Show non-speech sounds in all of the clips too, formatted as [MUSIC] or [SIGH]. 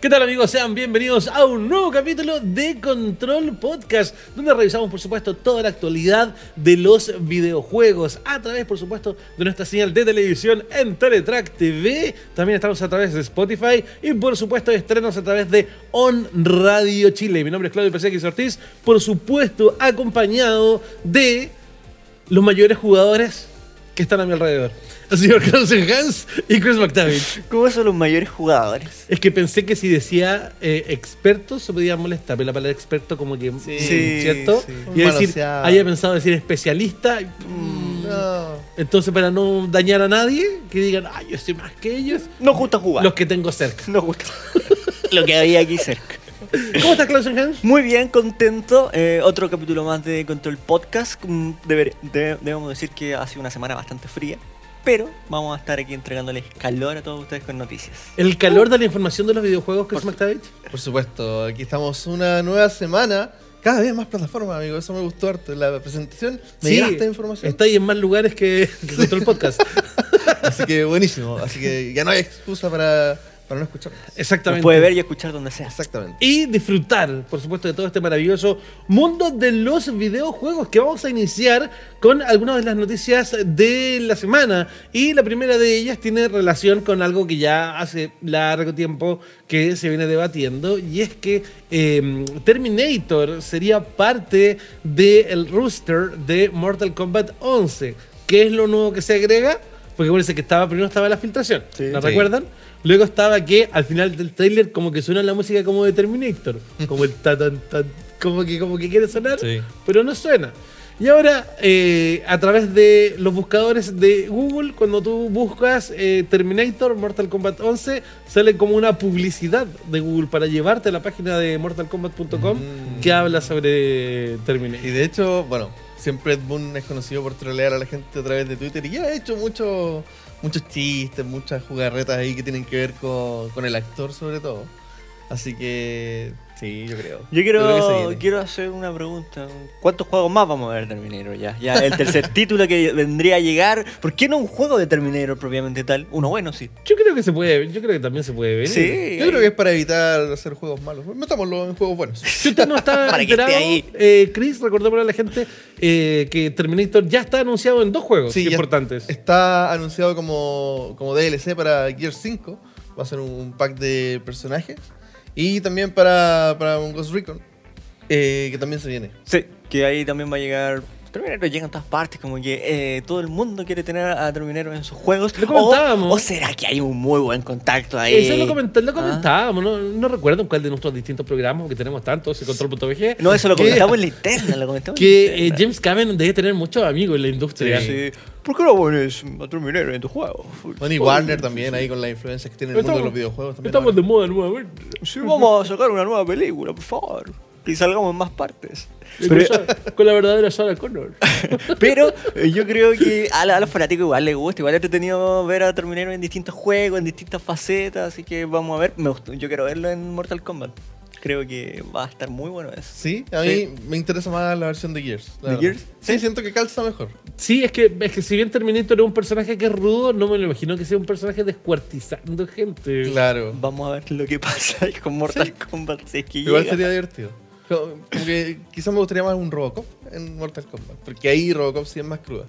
¿Qué tal amigos? Sean bienvenidos a un nuevo capítulo de Control Podcast, donde revisamos por supuesto toda la actualidad de los videojuegos a través por supuesto de nuestra señal de televisión en Teletrack TV. También estamos a través de Spotify y por supuesto estrenos a través de On Radio Chile. Mi nombre es Claudio Pesequis Ortiz, por supuesto acompañado de los mayores jugadores que están a mi alrededor. El señor Klaus Hans y Chris McTavish. ¿Cómo son los mayores jugadores? Es que pensé que si decía eh, experto se podía molestar, pero la palabra experto como que... Sí, ¿Cierto? sí. Y decir, Manoseado. haya pensado decir especialista. mm, No. Entonces para no dañar a nadie, que digan, ay, yo soy más que ellos, Nos gusta jugar. los que tengo cerca. Nos gusta. [LAUGHS] Lo que había aquí cerca. ¿Cómo estás, Klaus Hans? Muy bien, contento. Eh, otro capítulo más de Control Podcast. Mm, deber- de- debemos decir que ha sido una semana bastante fría. Pero vamos a estar aquí entregándoles calor a todos ustedes con noticias. El calor de la información de los videojuegos, Chris McTavish. Por supuesto, aquí estamos una nueva semana. Cada vez más plataformas, amigo. Eso me gustó harto. La presentación me Sí, esta información. Está ahí en más lugares que, [LAUGHS] que Control [LAUGHS] Podcast. Así que buenísimo. Así que ya no hay excusa para, para no escuchar. Nos Exactamente. puede ver y escuchar donde sea. Exactamente. y disfrutar, por supuesto, de todo este maravilloso mundo de los videojuegos que vamos a iniciar con algunas de las noticias de la semana. Y la primera de ellas tiene relación con algo que ya hace largo tiempo que se viene debatiendo y es que eh, Terminator sería parte del rooster de Mortal Kombat 11. ¿Qué es lo nuevo que se agrega? Porque parece que estaba, primero estaba la filtración, Sí. ¿lo Sí. recuerdan? Luego estaba que al final del trailer como que suena la música como de Terminator, [LAUGHS] como el ta tan tan, como que como que quiere sonar, Sí. pero no suena. Y ahora eh, a través de los buscadores de Google, cuando tú buscas eh, Terminator Mortal Kombat 11, sale como una publicidad de Google para llevarte a la página de mortalkombat.com Mm. que habla sobre Y Terminator. de hecho, bueno, siempre Ed Boon es conocido por trolear a la gente a través de Twitter y ya ha hecho mucho, muchos chistes, muchas jugarretas ahí que tienen que ver con, con el actor sobre todo. Así que sí, yo creo. Yo que quiero, quiero hacer una pregunta. ¿Cuántos juegos más vamos a ver de Terminator ya? Ya el tercer [LAUGHS] título que vendría a llegar. ¿Por qué no un juego de Terminator propiamente tal? Uno bueno, sí. Yo creo que se puede, yo creo que también se puede ver. Sí. Yo creo que es para evitar hacer juegos malos. Metámoslo en juegos buenos. [LAUGHS] Si usted no está [LAUGHS] Para que enterado, esté ahí. eh, Chris, recordémosle a la gente eh, que Terminator ya está anunciado en dos juegos Sí, importantes. Está anunciado como, como DLC para Gear 5. Va a ser un pack de personajes. Y también para, para un Ghost Recon. eh, que también se viene. Sí, que ahí también va a llegar. Terminator llega en todas partes, como que eh, todo el mundo quiere tener a Terminator en sus juegos. Lo comentábamos. O, o será que hay un muy buen contacto ahí? Eso lo, comenté- lo Ah. comentábamos, ¿no? no recuerdo en cuál de nuestros distintos programas, que tenemos tantos, el control.bg. No, eso lo que- comentamos en la interna, lo comentamos en la Que eh, interna. James Cameron debe tener muchos amigos en la industria. Sí. ¿Por qué no pones a Terminator en tu juego? Bueno, y Warner también ahí con la influencia que tiene en el mundo de los videojuegos. También estamos ahora. de moda nuevamente. Sí, vamos a sacar una nueva película, por favor. Y salgamos en más partes. Con, Sa- con la verdadera Sarah Connor. [LAUGHS] Pero eh, yo creo que a, la- a los fanáticos igual les gusta, igual es entretenido ver a Terminator en distintos juegos, en distintas facetas, así que vamos a ver. Me gustó- yo quiero verlo en Mortal Kombat. Creo que va a estar muy bueno eso. Sí, a mí Sí. me interesa más la versión de Gears. ¿De. Gears? Sí, siento que calza mejor. Sí, es que, es que si bien Terminator es un personaje que es rudo, no me lo imagino que sea un personaje descuartizando gente. Claro. Vamos a ver lo que pasa ahí [LAUGHS] con Mortal Kombat. Si es que Igual llega. sería divertido. Como que quizás me gustaría más un Robocop en Mortal Kombat. Porque ahí Robocop sí es más cruda.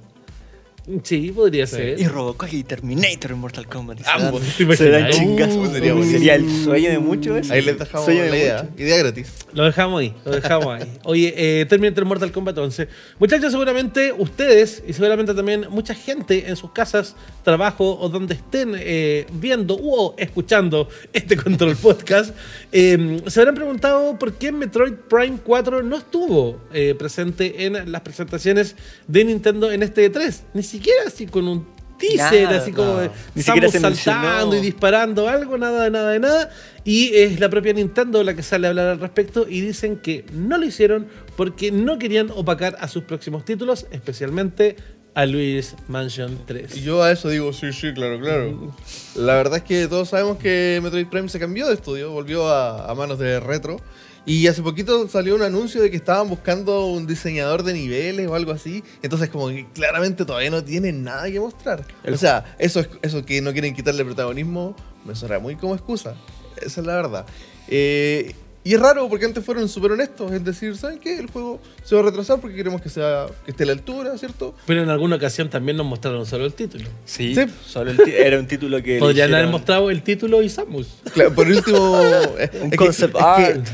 Sí, podría Sí. ser. Y Robocop y Terminator en Mortal Kombat. Ambos, dan- ¿te Se dan chingazos. Uh, sería el sueño de muchos. eso. Ahí les dejamos Sueño la de idea. Idea gratis. Lo dejamos ahí, lo dejamos ahí. Oye, eh, Terminator Mortal Kombat 11. Muchachos, seguramente ustedes y seguramente también mucha gente en sus casas, trabajo o donde estén eh, viendo o escuchando este Control Podcast, eh, se habrán preguntado por qué Metroid Prime 4 no estuvo eh, presente en las presentaciones de Nintendo en este E3. Ni siquiera así con un teaser, Nada, así como no. Ni estamos saltando y disparando algo, nada de nada de nada. Y es la propia Nintendo la que sale a hablar al respecto y dicen que no lo hicieron porque no querían opacar a sus próximos títulos, especialmente a Luis Mansion 3. Y yo a eso digo, sí, sí, claro, claro. La verdad es que todos sabemos que Metroid Prime se cambió de estudio, volvió a, a manos de Retro. Y hace poquito salió un anuncio de que estaban buscando un diseñador de niveles o algo así. Entonces como que claramente todavía no tienen nada que mostrar. El- O sea, eso, es, eso que no quieren quitarle protagonismo me suena muy como excusa. Esa es la verdad. Eh, y es raro porque antes fueron súper honestos, es decir, ¿saben qué? El juego se va a retrasar porque queremos que, sea, que esté a la altura, ¿cierto? Pero en alguna ocasión también nos mostraron solo el título. Sí, Sí. solo el era un título que. Podrían haber mostrado el título y Samus. Claro, por último... [LAUGHS] Un concept es que, art.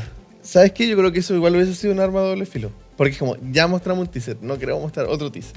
¿Sabes qué? Yo creo que eso igual hubiese sido un arma de doble filo. Porque es como, ya mostramos un teaser, no queremos mostrar otro teaser.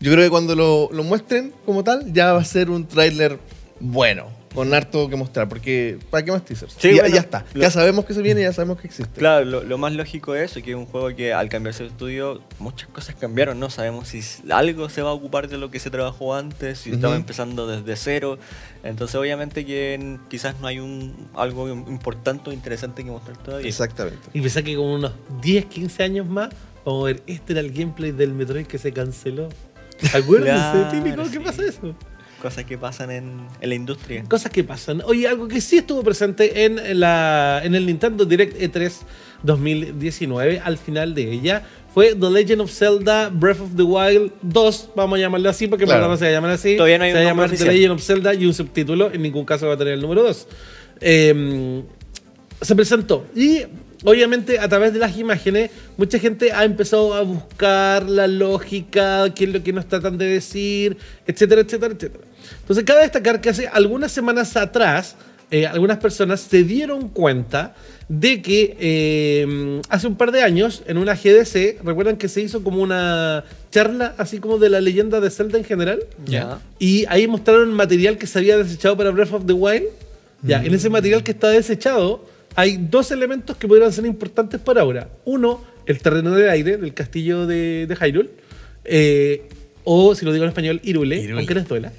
Yo creo que cuando lo, lo muestren como tal, ya va a ser un tráiler bueno, con harto que mostrar. Porque, ¿para qué más teasers? Sí, ya, bueno, ya está. lo- Ya sabemos que se viene, ya sabemos que existe. Claro, lo, lo más lógico es que es un juego que al cambiarse de estudio, muchas cosas cambiaron, no sabemos si algo se va a ocupar de lo que se trabajó antes, si estaba Ujú. empezando desde cero. Entonces obviamente que quizás no hay un algo importante o interesante que mostrar todavía. Exactamente. Y pensé que como unos 10, 15 años más, vamos a ver, este era el gameplay del Metroid que se canceló. Acuérdense, [LAUGHS] Claro, típico, ¿qué sí. pasa eso? Cosas que pasan en, en la industria. Cosas que pasan. Oye, algo que sí estuvo presente en, la, en el Nintendo Direct E E3 2019, al final de ella, fue The Legend of Zelda Breath of the Wild 2, vamos a llamarlo así porque Claro. no se va a llamar así. Todavía no hay se va a llamar The. Legend of Zelda y un subtítulo, en ningún caso va a tener el número 2. se presentó y obviamente a través de las imágenes mucha gente ha empezado a buscar la lógica, qué es lo que nos tratan de decir, etcétera, etcétera, etcétera. Entonces cabe destacar que hace algunas semanas atrás eh, algunas personas se dieron cuenta de que eh, hace un par de años en una GDC, recuerdan que se hizo como una charla así como de la leyenda de Zelda en general. Ya. Y ahí mostraron material que se había desechado para Breath of the Wild. Ya, en ese material que está desechado hay dos elementos que podrían ser importantes para ahora. Uno, el terreno de aire del castillo de, de Hyrule. Eh, o, si lo digo en español, Irule, aunque les duela.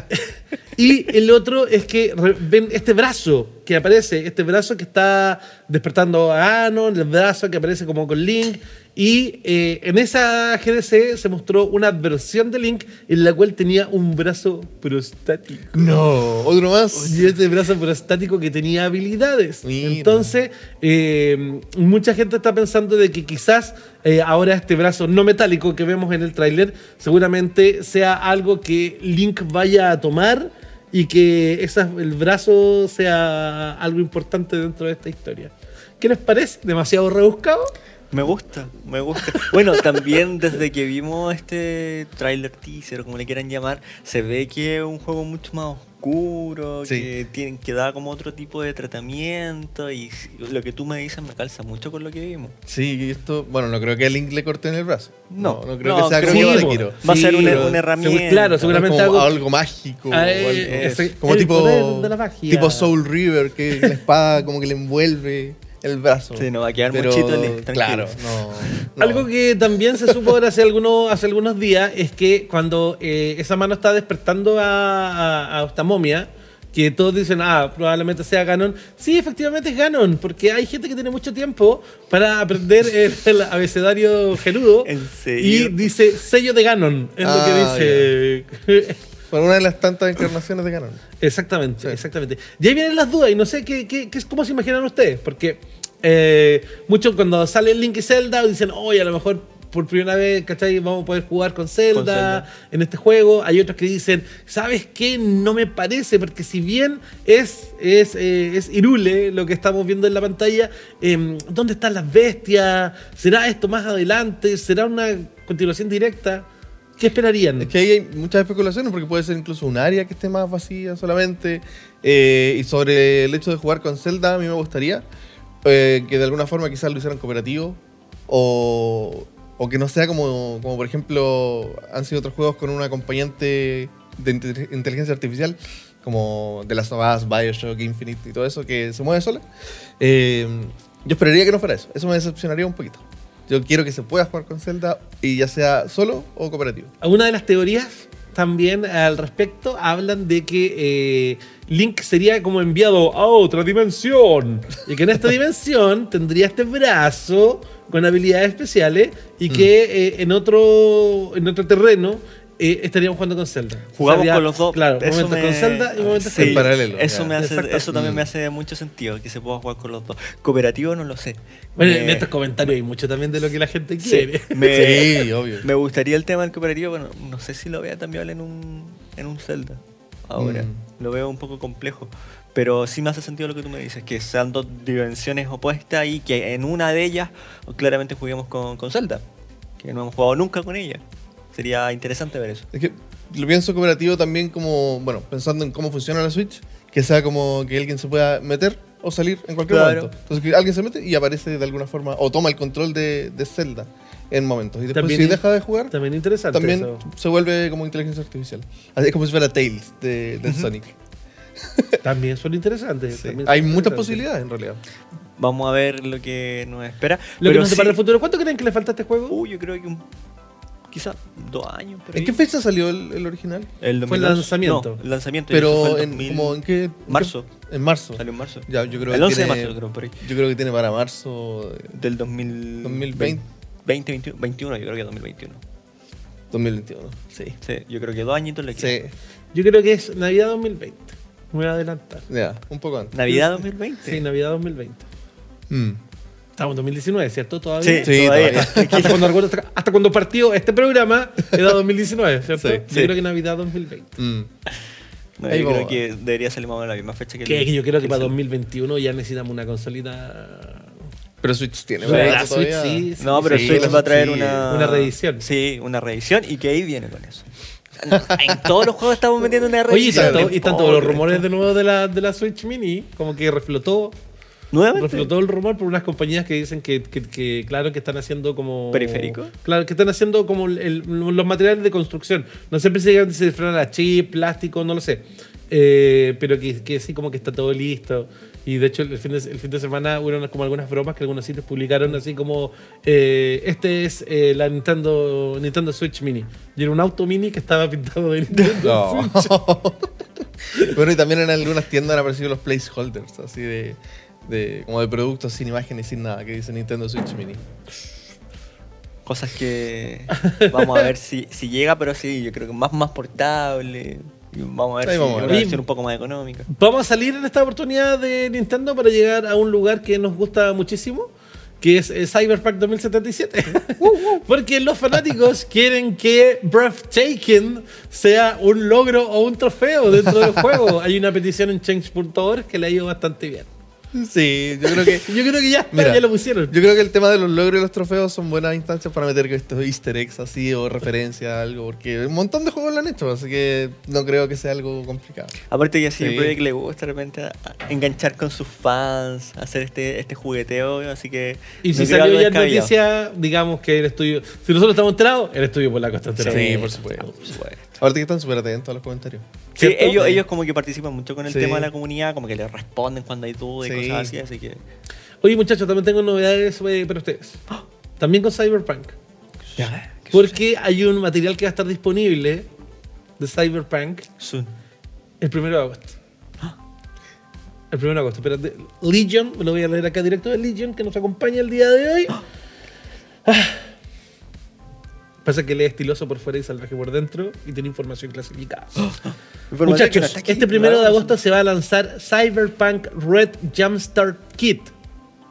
[LAUGHS] y el otro es que ven este brazo que aparece, este brazo que está despertando a Anon, el brazo que aparece como con Link. Y eh, en esa GDC se mostró una versión de Link en la cual tenía un brazo prostático. No, otro más. Y este brazo prostático que tenía habilidades. Mira. Entonces, eh, mucha gente está pensando de que quizás eh, ahora este brazo no metálico que vemos en el tráiler seguramente sea algo que Link vaya a tomar y que esa- el brazo sea algo importante dentro de esta historia. ¿Qué les parece? ¿Demasiado rebuscado? Me gusta, me gusta. Bueno, también desde que vimos este trailer teaser, o como le quieran llamar, se ve que es un juego mucho más oscuro, Sí. que, tiene, que da como otro tipo de tratamiento y lo que tú me dices me calza mucho con lo que vimos. Sí, y esto, bueno, no creo que a Link le corten el brazo. No, no, creo no, que sea creo como que- Sekiro. Va a ser una, herramienta. claro, seguramente como algo- algo, mágico. Ah, o eh, algo- ese- como el tipo, poder de la magia. tipo Soul River, que la espada como que le envuelve el brazo. Sí, no va a quedar Pero, muchito. Claro, no, no. Algo que también se supo ahora hace algunos, hace algunos días es que cuando eh, esa mano está despertando a, a- a esta momia, que todos dicen, ah, probablemente sea Ganon. Sí, efectivamente es Ganon, porque hay gente que tiene mucho tiempo para aprender el, el abecedario genudo. ¿En serio? Y dice sello de Ganon, es Ah, lo que dice. [LAUGHS] Por una de las tantas encarnaciones de Ganon. Exactamente, Sí. exactamente. Y ahí vienen las dudas y no sé qué, qué, qué- cómo se imaginan ustedes, porque eh, muchos cuando sale Link y Zelda dicen, oye, a lo mejor por primera vez, ¿cachai? Vamos a poder jugar con Zelda, Con Zelda. en este juego. Hay otros que dicen, ¿sabes qué? No me parece, porque si bien es, es, eh, es Irule lo que estamos viendo en la pantalla, em, ¿dónde están las bestias? ¿Será esto más adelante? ¿Será una continuación directa? ¿Qué esperarían? Es que ahí hay muchas especulaciones porque puede ser incluso un área que esté más vacía solamente. Eh, y sobre el hecho de jugar con Zelda, a mí me gustaría eh, que de alguna forma quizás lo hicieran cooperativo o, o que no sea como, como, por ejemplo, han sido otros juegos con un acompañante de inte- inteligencia artificial, como The Last of Us, Bioshock, Infinite y todo eso, que se mueve sola. Eh, yo esperaría que no fuera eso. Eso me decepcionaría un poquito. Yo quiero que se pueda jugar con Zelda y ya sea solo o cooperativo. Una de las teorías también al respecto hablan de que eh, Link sería como enviado a otra dimensión y que en esta [LAUGHS] dimensión tendría este brazo con habilidades especiales y que eh, en otro en otro terreno eh, estaríamos jugando con Zelda. Jugamos Sería, con los dos. Claro, Eso momentos me- con Zelda y momentos Sí, En con paralelo, Eso, ya. me hace, eso también Mm. me hace mucho sentido, que se pueda jugar con los dos. Cooperativo no lo sé. Bueno, Me- en estos comentarios hay mucho también de lo que la gente sí, quiere. me, [LAUGHS] Sí, obvio. me gustaría el tema del cooperativo, bueno, no sé si lo vea viable en un, en un Zelda. Ahora, Mm. lo veo un poco complejo. Pero sí me hace sentido lo que tú me dices, que sean dos dimensiones opuestas y que en una de ellas claramente juguemos con, con Zelda, que no hemos jugado nunca con ella. Sería interesante ver eso. Es que lo pienso cooperativo también como, bueno, pensando en cómo funciona la Switch, que sea como que alguien se pueda meter o salir en cualquier Claro. momento. Entonces que alguien se mete y aparece de alguna forma, o toma el control de, de Zelda en momentos. Y después También si deja de jugar, También interesante. también eso. se vuelve como inteligencia artificial. Así es como si fuera Tails de, de Sonic. [LAUGHS] También son interesantes. Sí. también son Hay muchas interesantes. posibilidades en realidad. Vamos a ver lo que nos espera. Lo que Pero nos sí- depara el futuro. ¿Cuánto creen que le falta a este juego? Uh, yo creo que un, quizá dos años. por ¿En ahí. qué fecha salió el, el original? El Fue el 2011. lanzamiento. No, el lanzamiento. Pero fue en, 2000 como en qué... marzo. En marzo. Salió en marzo. Ya, yo creo el que 11 de tiene- marzo, creo, por ahí. Yo creo que tiene para marzo eh, Del 2000... 2020. 20, 21, 21, yo creo que 2021. 2021. Sí. Sí, yo creo que dos añitos le quedan. Sí. Yo creo que es Navidad 2020. Me voy a adelantar. Ya, un poco antes. ¿Navidad 2020? Sí, Navidad 2020. Mm. Estamos en 2019, ¿cierto? Sí, Todavía. Sí, todavía. todavía. [LAUGHS] Hasta cuando, hasta, hasta cuando partió este programa era 2019, ¿cierto? Sí, yo sí. creo que Navidad 2020. Mm. No, Ahí yo creo que debería salir más o menos la misma fecha que el- Que, que yo creo que el para Zelda. 2021 ya necesitamos una consolita. Pero Switch tiene. La ¿verdad? Switch sí, sí, No, pero sí, Switch va a traer sí. una... Una reedición. Sí, una reedición y que ahí viene con eso. En todos los juegos estamos metiendo una Oye, y reedición. tanto, y tanto los rumores de nuevo de la, de la Switch Mini, como que reflotó, ¿Nuevamente? reflotó el rumor por unas compañías que dicen que, que- que, claro, que están haciendo como... ¿Periférico? Claro, que están haciendo como el- los materiales de construcción. No sé si se fueron a chip, plástico, no lo sé. Eh, pero que, que sí, como que está todo listo. Y de hecho, el fin de, el fin de semana hubo como algunas bromas que algunos sitios publicaron, así como: eh, Este es eh, la Nintendo, Nintendo Switch Mini. Y era un auto mini que estaba pintado de Nintendo No. [LAUGHS] Switch. [LAUGHS] bueno, y también en algunas tiendas han aparecido los placeholders, así de, de como de productos sin imagen y sin nada, que dice Nintendo Switch Mini. Cosas que [LAUGHS] vamos a ver si, si llega, pero sí, yo creo que más, más portable. Vamos a ver Ahí si vamos a ver. una un poco más económica. Vamos a salir en esta oportunidad de Nintendo para llegar a un lugar que nos gusta muchísimo, que es eh, Cyberpunk 2077. [LAUGHS] [LAUGHS] Porque los fanáticos quieren que Breathtaking sea un logro o un trofeo dentro del juego. Hay una petición en change.org que le ha ido bastante bien. Sí, yo creo que. [LAUGHS] Yo creo que ya está, Mira, ya lo pusieron. Yo creo que el tema de los logros y los trofeos son buenas instancias para meter estos easter eggs así o referencia a algo, porque un montón de juegos lo han hecho, así que no creo que sea algo complicado. Aparte que así Sí. Project le gusta de repente enganchar con sus fans, hacer este, este jugueteo, así que... Y no si salió ya noticia, digamos que el estudio. Si nosotros estamos enterados, el estudio por la costa entera. Sí, por supuesto. por supuesto. Ahorita que están súper atentos a los comentarios. Sí, ¿Cierto? ellos, ellos como que participan mucho con el Sí. tema de la comunidad, como que le responden cuando hay dudas y Sí. cosas así, así que... Oye, muchachos, también tengo novedades eh, para ustedes. También con Cyberpunk. Ya. Porque hay un material que va a estar disponible de Cyberpunk Soon. el 1 de agosto. El 1 de agosto. Espérate. Legion, me lo voy a leer acá directo de Legion, que nos acompaña el día de hoy. Ah. Pasa que lee estiloso por fuera y salvaje por dentro y tiene información clasificada. [GASPS] Información Muchachos, aquí, este primero de agosto se va a lanzar Cyberpunk Red Jumpstart Kit.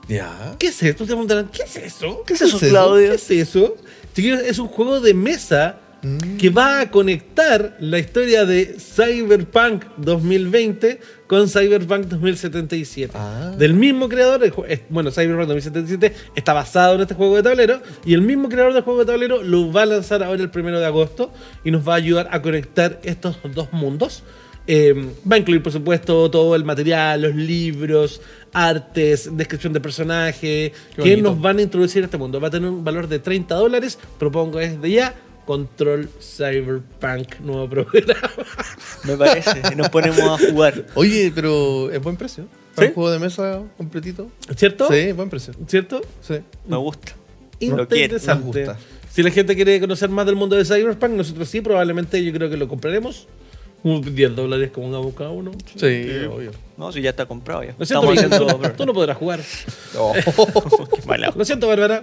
Ya. ¿Qué es esto? Te preguntarán, ¿qué es eso? ¿Qué es eso, ¿Qué es eso? Claudio? ¿Qué es eso? Chiquillos, es un juego de mesa Mm. que va a conectar la historia de Cyberpunk 2020 con Cyberpunk 2077. Ah. Del mismo creador, bueno, Cyberpunk 2077 está basado en este juego de tablero y el mismo creador del juego de tablero lo va a lanzar ahora el primero de agosto y nos va a ayudar a conectar estos dos mundos. Eh, va a incluir, por supuesto, todo el material, los libros, artes, descripción de personaje, que nos van a introducir a este mundo. Va a tener un valor de 30 dólares. Propongo desde ya Control Cyberpunk, nuevo [LAUGHS] programa. Me parece, y nos ponemos a jugar. Oye, pero es buen precio. ¿Sí? un juego de mesa completito. ¿Cierto? Sí, buen precio. ¿Cierto? Sí. Me gusta. Interesante. nos gusta. Si la gente quiere conocer más del mundo de Cyberpunk, nosotros sí, probablemente yo creo que lo compraremos. Unos 10 dólares como un cada uno. Sí, obvio. No, si ya está comprado ya. Lo siento, Estamos haciendo... tú, tú no podrás jugar. [LAUGHS] [LAUGHS] Qué mala. Lo siento, Bárbara.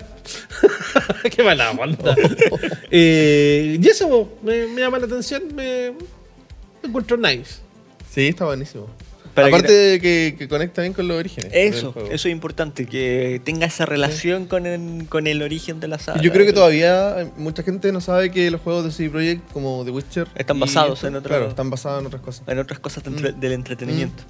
[LAUGHS] Qué mala onda. Eh, y eso me, me llama la atención. Me, me encuentro nice. Sí, está buenísimo. Para Aparte que- de que, que conecta bien con los orígenes. Eso, eso es importante, que tenga esa relación con, el, con el origen de la saga. Yo creo que todavía eh, mucha gente no sabe que los juegos de CD Projekt, como The Witcher, Están basados esto, en otro- Claro, están basados en otras cosas. En otras cosas Mm. del entretenimiento.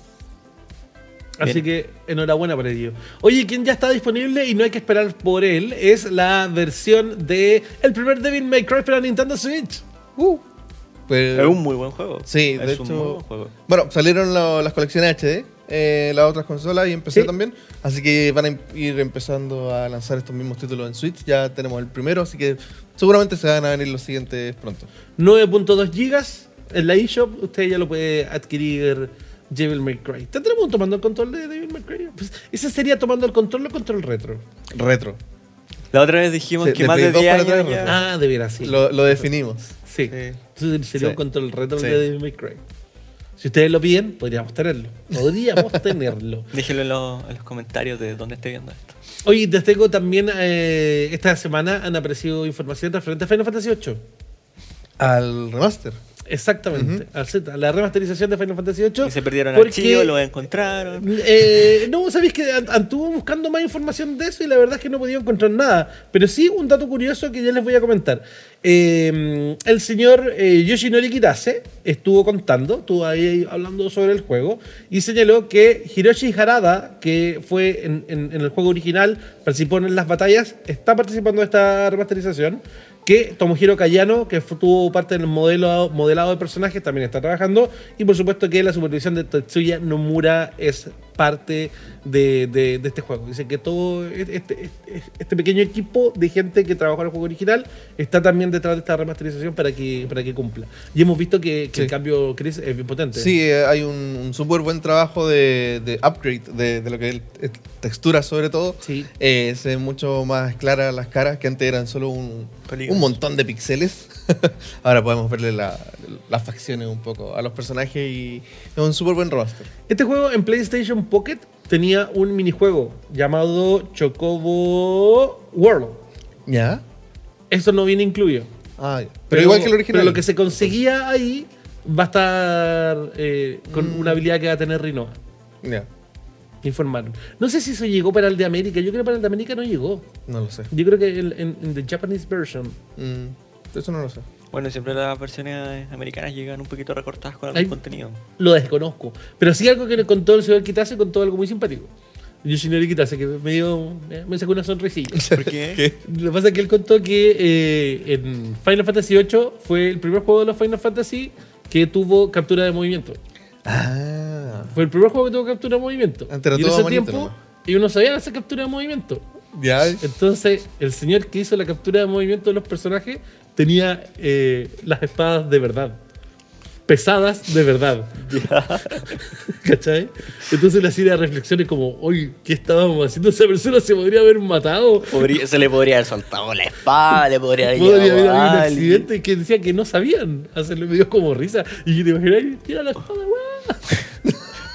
Así que enhorabuena por ello. Oye, quien ya está disponible y no hay que esperar por él es la versión de el primer Devil May Cry para Nintendo Switch. Uh. Pues- Es un muy buen juego. Sí, es de un hecho- muy buen juego. Bueno, salieron lo- las colecciones HD, eh, las otras consolas y empecé Sí. también. Así que van a ir empezando a lanzar estos mismos títulos en Switch. Ya tenemos el primero, así que seguramente se van a venir los siguientes pronto. 9.2 gigas en la eShop. Usted ya lo puede adquirir Devil May Cry. ¿Tendremos tomando el control de Devil May Cry? Pues ese sería tomando el control o control retro. Retro. La otra vez dijimos Sí, que más de Play 2 10 para años ya- Ah, de veras, sí. Lo, lo definimos. Sí. Sí. Entonces sería Sí. un control retro Sí. de Devil May Cry. Si ustedes lo piden, podríamos tenerlo. Podríamos [LAUGHS] tenerlo. Déjenlo en los, en los comentarios de dónde esté viendo esto. Oye, les tengo también, eh, esta semana han aparecido informaciones referentes a Final Fantasy VIII. Al remaster. Exactamente, al Z, la remasterización de Final Fantasy VIII. Y se perdieron porque, archivos, lo encontraron. eh, no, sabéis que an- anduvo buscando más información de eso y la verdad es que no podía encontrar nada. Pero sí, un dato curioso que ya les voy a comentar. Eh, el señor eh, Yoshinori Kitase estuvo contando, estuvo ahí hablando sobre el juego y señaló que Hiroshi Harada, que fue en, en- en el juego original, participó en las batallas, está participando de esta remasterización. Que Tomohiro Kayano, que tuvo parte del modelo, modelado de personajes, también está trabajando. Y por supuesto que la supervisión de Tetsuya Nomura es parte de, de- de este juego. Dice que todo este, este- este pequeño equipo de gente que trabajó en el juego original está también detrás de esta remasterización para que, para que cumpla. Y hemos visto que, que Sí. el cambio, Chris, es bien potente. Sí, eh, hay un, un súper buen trabajo de, de upgrade de, de lo que es es textura sobre todo. Sí. Eh, se ven mucho más claras las caras que antes eran solo un, un montón de píxeles. [LAUGHS] Ahora podemos verle la- las facciones un poco a los personajes y es un súper buen remaster. Este juego en PlayStation Pocket tenía un minijuego llamado Chocobo World. ¿Ya? Eso no viene incluido. Ah, ya. pero, igual que el original. Pero lo que se conseguía ahí va a estar eh, con Mm. una habilidad que va a tener Rinoa. Ya, Informaron. No sé si eso llegó para el de América. Yo creo que para el de América no llegó. no lo sé. Yo creo que en, en- en the Japanese version. Mm, eso no lo sé. Bueno, siempre las versiones americanas llegan un poquito recortadas con algún Ay. contenido. Lo desconozco. Pero sí algo que le contó el señor Kitase, contó algo muy simpático. Yoshinori Kitase, que me dio. me- sacó una sonrisilla. [LAUGHS] ¿Por qué? Lo que pasa es que él contó que eh, en Final Fantasy VIII fue el primer juego de los Final Fantasy que tuvo captura de movimiento. Ah, Fue el primer juego que tuvo captura de movimiento. Antes era y en todo ese tiempo, nomás. ellos no sabían hacer captura de movimiento. ya. Entonces, el señor que hizo la captura de movimiento de los personajes tenía eh, las espadas de verdad. Pesadas de verdad. [LAUGHS] ¿Cachai? Entonces le hacía reflexiones como, oye, ¿qué estábamos haciendo? Esa persona se podría haber matado. Podría- se le podría haber soltado la espada, le podría haber Podría haber habido un accidente que decía que no sabían hacerlo. Me dio como risa. Y te imaginas, tira la espada, weá.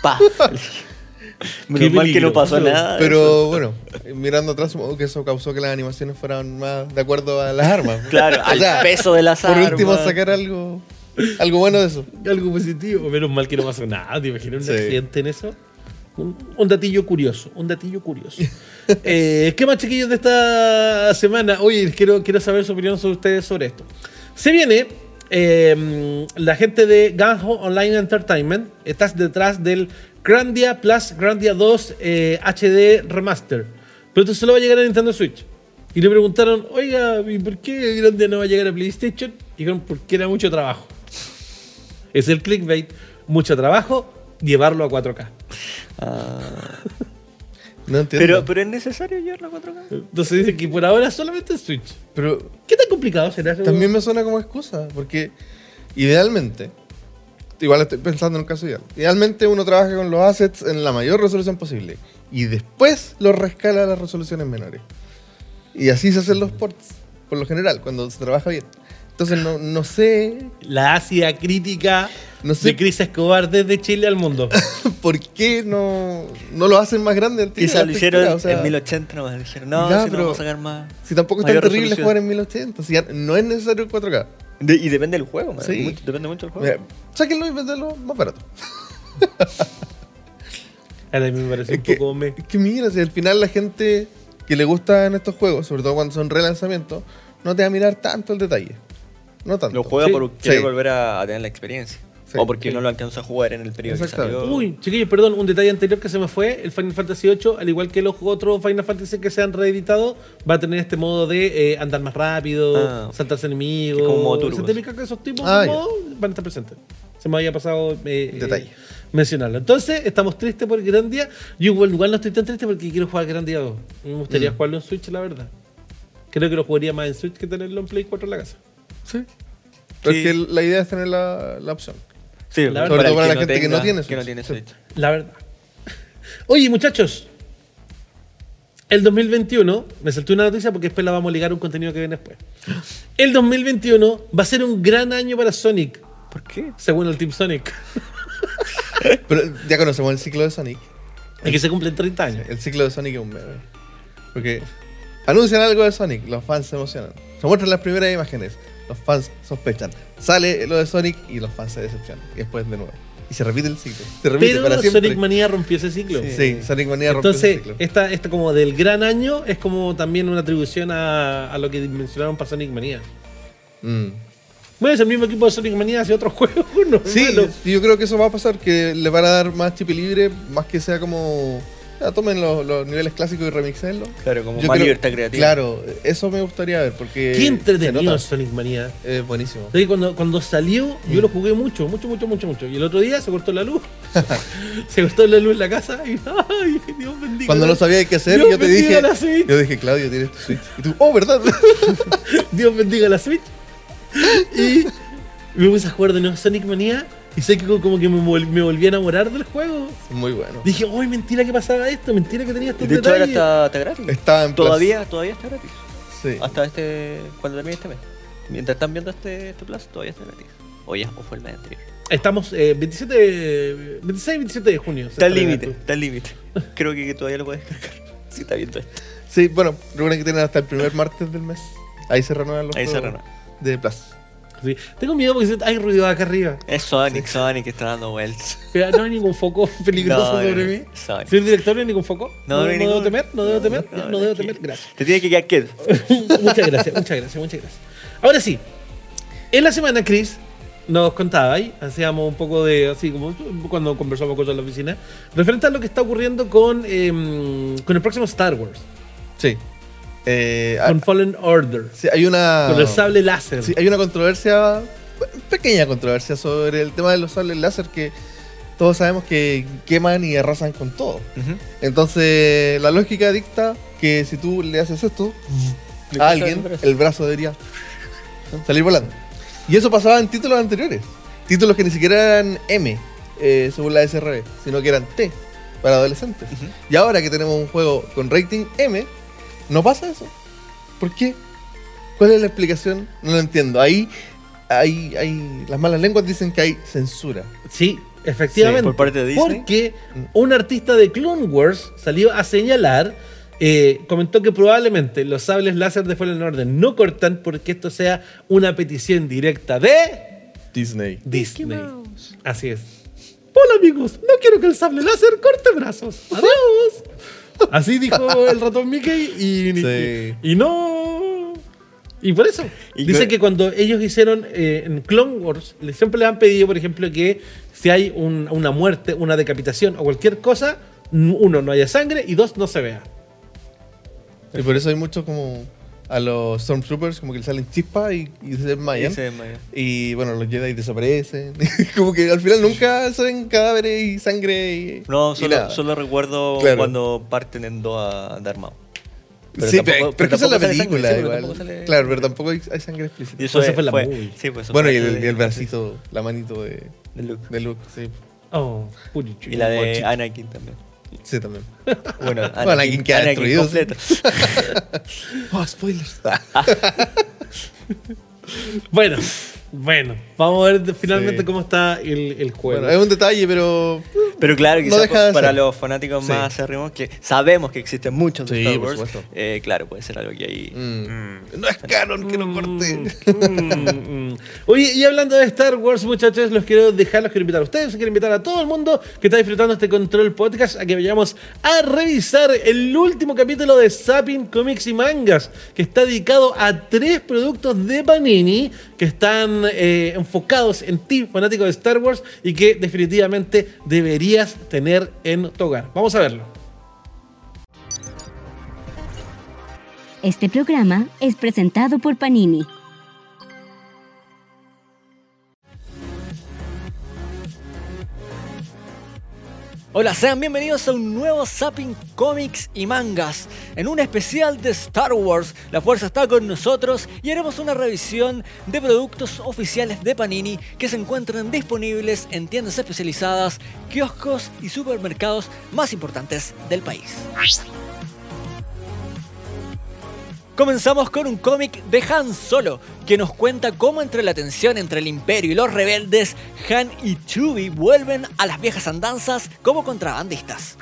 Pa. [LAUGHS] Menos mal que no pasó nada. Pero bueno, mirando atrás, supongo que eso causó que las animaciones fueran más de acuerdo a las armas. Claro, [LAUGHS] O al sea, peso de las Por armas. último, sacar algo, algo bueno de eso. Algo positivo. Menos mal que no pasó nada. ¿Te imaginas un Sí. accidente en eso? Un, un datillo curioso. Un datillo curioso. [LAUGHS] Eh, ¿Qué más, chiquillos, de esta semana? Oye, quiero, quiero saber su opinión sobre ustedes sobre esto. Se viene eh, la gente de Ganjo Online Entertainment. Estás detrás del Grandia Plus Grandia 2 eh, HD Remaster. Pero esto solo va a llegar a Nintendo Switch. Y le preguntaron, oiga, ¿y por qué Grandia no va a llegar a PlayStation? Y dijeron, porque era mucho trabajo. Es el clickbait, mucho trabajo, llevarlo a 4K. Ah. [LAUGHS] No entiendo. pero, pero es necesario llevarlo a 4K. Entonces dicen que por ahora solamente en Switch. Pero ¿Qué tan complicado será? también me suena como excusa, porque idealmente, igual estoy pensando en un caso ideal, idealmente uno trabaja con los assets en la mayor resolución posible y después los rescala a las resoluciones menores. Y así se hacen los ports, por lo general, cuando se trabaja bien. Entonces no, no sé, La ácida crítica no sé de Chris Escobar desde Chile al mundo. [LAUGHS] por qué no, no lo hacen más grande. la lo hicieron o sea, en 1080 nomás. Dijeron, no, Ya, si no vamos a sacar más. Si tampoco es tan terrible resolución. jugar en 1080, si ya no es necesario el 4K. De- y depende del juego, man. Sí. Mucho- depende mucho del juego. Mira, sáquenlo y venderlo más barato. A mí me parece Es un que, poco me. es que mira, si al final la gente que le gusta en estos juegos, sobre todo cuando son relanzamientos, no te va a mirar tanto el detalle. No tanto. Lo juega Sí. por querer Sí. volver a, a tener la experiencia. Sí, o porque sí. no lo alcanzó a jugar en el periodo que salió. Uy, chiquillos, perdón, un detalle anterior que se me fue. El Final Fantasy VIII, al igual que los otros Final Fantasy que se han reeditado, va a tener este modo de eh, andar más rápido, Ah. saltarse enemigos. Como modo típica que esos tipos Ah, van a estar presentes. Se me había pasado eh, Detalle. eh, mencionarlo. Entonces, estamos tristes por Grandia. Yo igual, igual no estoy tan triste porque quiero jugar Grandia 2. Me gustaría Mm. jugarlo en Switch, la verdad. Creo que lo jugaría más en Switch que tenerlo en Play 4 en la casa. Sí. Pero Sí. es que la idea es tener la, la opción. Sí, La verdad. Sobre todo para el la gente que no tiene que no Switch. tiene Sí. Switch. La verdad. Oye, muchachos. El 2021, me salté una noticia porque después la vamos a ligar a un contenido que viene después. El 2021 va a ser un gran año para Sonic, ¿Por qué? según el Team Sonic. [LAUGHS] Pero ya conocemos el ciclo de Sonic. Y que se cumplen 30 años. El ciclo de Sonic es un meme. Porque anuncian algo de Sonic, los fans se emocionan. Se muestran las primeras imágenes, los fans sospechan. Sale lo de Sonic y los fans se decepcionan. Y después de nuevo. Y se repite el ciclo. Se repite Pero para siempre. Sonic Manía rompió ese ciclo. Sí, Sonic Manía rompió ese Entonces, ciclo. esta, esta como del gran año es como también una atribución a, a lo que mencionaron para Sonic Manía. Mm. Bueno, es el mismo equipo de Sonic Manía hace otros [LAUGHS] juegos. No, Sí, malo. yo creo que eso va a pasar, que le van a dar más chip libre, más que sea como... Ya, tomen los, los niveles clásicos y remixenlo. Claro, como Yo más creo- libertad creativa. Claro, eso me gustaría ver, porque... Qué entretenido. Sonic Manía. Es buenísimo. Cuando, cuando salió, Mm. yo lo jugué mucho, mucho, mucho, mucho, mucho. Y el otro día se cortó la luz. [LAUGHS] se cortó la luz en la casa y [LAUGHS] ¡ay, Dios bendiga! Cuando no sabía qué hacer, Dios yo te dije... la. Yo dije, Claudio, tienes tu Switch. Y tú, oh, ¿verdad? [LAUGHS] Dios bendiga la Switch. Y me puse a jugar de nuevo Sonic Manía y sé que como que me, vol- me volví a enamorar del juego. Muy bueno. Dije, ¡ay, mentira que pasaba esto! Mentira que tenía estos de hecho ahora detalles. está, está gratis. Estaba en. Todavía, todavía está gratis. Sí. Hasta este. cuando termine este mes. Mientras están viendo este, este plus, todavía está gratis. O ya, o fue el mes anterior. Estamos eh, 27, de- 26 y 27 de junio. Está al límite, está al límite. [LAUGHS] Creo que todavía lo puedes descargar. [LAUGHS] Si está viendo esto. Sí, bueno, recuerden que tienen hasta el primer martes del mes. Ahí se renuevan los Ahí se juegos renueva. de Plus. Sí. Tengo miedo porque hay ruido acá arriba. Es Sonic, Sonic que está dando vueltas. Pero no hay ningún foco [LAUGHS] peligroso No, sobre mí. Sonic. Señor director, ¿no hay ningún foco? No, no debo temer, no debo temer, No, debo temer, gracias. Te tiene que quedar quieto. [LAUGHS] muchas gracias, muchas gracias, muchas gracias. Ahora sí, en la semana, Chris, nos contaba ahí, hacíamos un poco de, así como cuando conversamos cosas en la oficina, referente a lo que está ocurriendo con, em, con el próximo Star Wars, Sí. Eh, ah, con Fallen Order, sí, hay una. con el sable láser. Sí, hay una controversia, pequeña controversia sobre el tema de los sables láser que todos sabemos que queman y arrasan con todo. Entonces, la lógica dicta que si tú le haces esto a alguien, el brazo. el brazo debería salir volando. Y eso pasaba en títulos anteriores. Títulos que ni siquiera eran M, eh, según la SRB, sino que eran T, para adolescentes. Y ahora que tenemos un juego con rating M, no pasa eso. ¿Por qué? ¿Cuál es la explicación? No lo entiendo. Ahí, ahí, ahí, las malas lenguas dicen que hay censura. Sí, efectivamente. Sí, por parte de Disney. Porque un artista de Clone Wars salió a señalar, eh, comentó que probablemente los sables láser de Fallen Order no cortan porque esto sea una petición directa de Disney. Disney. Así es. Hola amigos, no quiero que el sable láser corte brazos. Adiós. [LAUGHS] Así dijo el ratón Mickey y, Sí. y, y no. Y por eso. Y Dice que- cuando ellos hicieron eh, en Clone Wars, siempre le han pedido, por ejemplo, que si hay un- una muerte, una decapitación o cualquier cosa, uno, no haya sangre y dos, no se vea. Y por eso hay mucho como a los Stormtroopers como que le salen chispas y, y se Y desmayan. se desmaya. Y bueno, los Jedi desaparecen. [LAUGHS] como que al final nunca se ven cadáveres y sangre y. No, y solo, nada. solo recuerdo Claro. cuando parten en dos a de armado. Pero sí, tampoco- pero, pero pero es que esa es la película sangre, igual. sale- Claro, pero tampoco hay, hay sangre explícita. Y eso Eso es- fue la fue, movie. sí, pues, eso Bueno, y el, y de- bracito, la manito de, de Luke. de Luke, sí. Oh. Y la de. Anakin también. Sí, también. Bueno, Anakin, Anakin queda destruido, sí. completo. [LAUGHS] Oh, spoilers. [LAUGHS] Bueno, bueno, vamos a ver de- finalmente Sí. cómo está el, el juego. bueno, es un detalle, pero. Pero claro, No quizás deja de para ser. los fanáticos Sí. más acérrimos, que sabemos que existen muchos de Sí, Star por Wars, supuesto. eh, claro, puede ser algo que ahí... Mm. No es canon que no corte. Mm, [LAUGHS] mm. Oye, y hablando de Star Wars, muchachos, los quiero dejar, los quiero invitar a ustedes, quiero invitar a todo el mundo que está disfrutando este Control Podcast a que vayamos a revisar el último capítulo de Zapping Comics y Mangas, que está dedicado a tres productos de Panini que están eh, enfocados en ti, fanático de Star Wars, y que definitivamente tener en tu hogar. Vamos a verlo. Este programa es presentado por Panini. Hola, sean bienvenidos a un nuevo Zapping Comics y Mangas. En un especial de Star Wars, la fuerza está con nosotros y haremos una revisión de productos oficiales de Panini que se encuentran disponibles en tiendas especializadas, kioscos y supermercados más importantes del país. Comenzamos con un cómic de Han Solo, que nos cuenta cómo entre la tensión entre el Imperio y los rebeldes, Han y Chewie vuelven a las viejas andanzas como contrabandistas.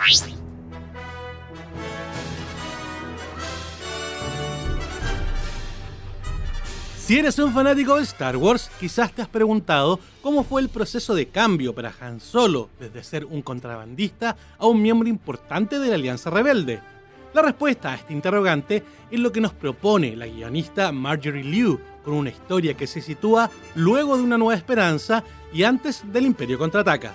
Si eres un fanático de Star Wars, quizás te has preguntado cómo fue el proceso de cambio para Han Solo, desde ser un contrabandista a un miembro importante de la Alianza Rebelde. La respuesta a este interrogante es lo que nos propone la guionista Marjorie Liu, con una historia que se sitúa luego de una nueva esperanza y antes del Imperio contraataca.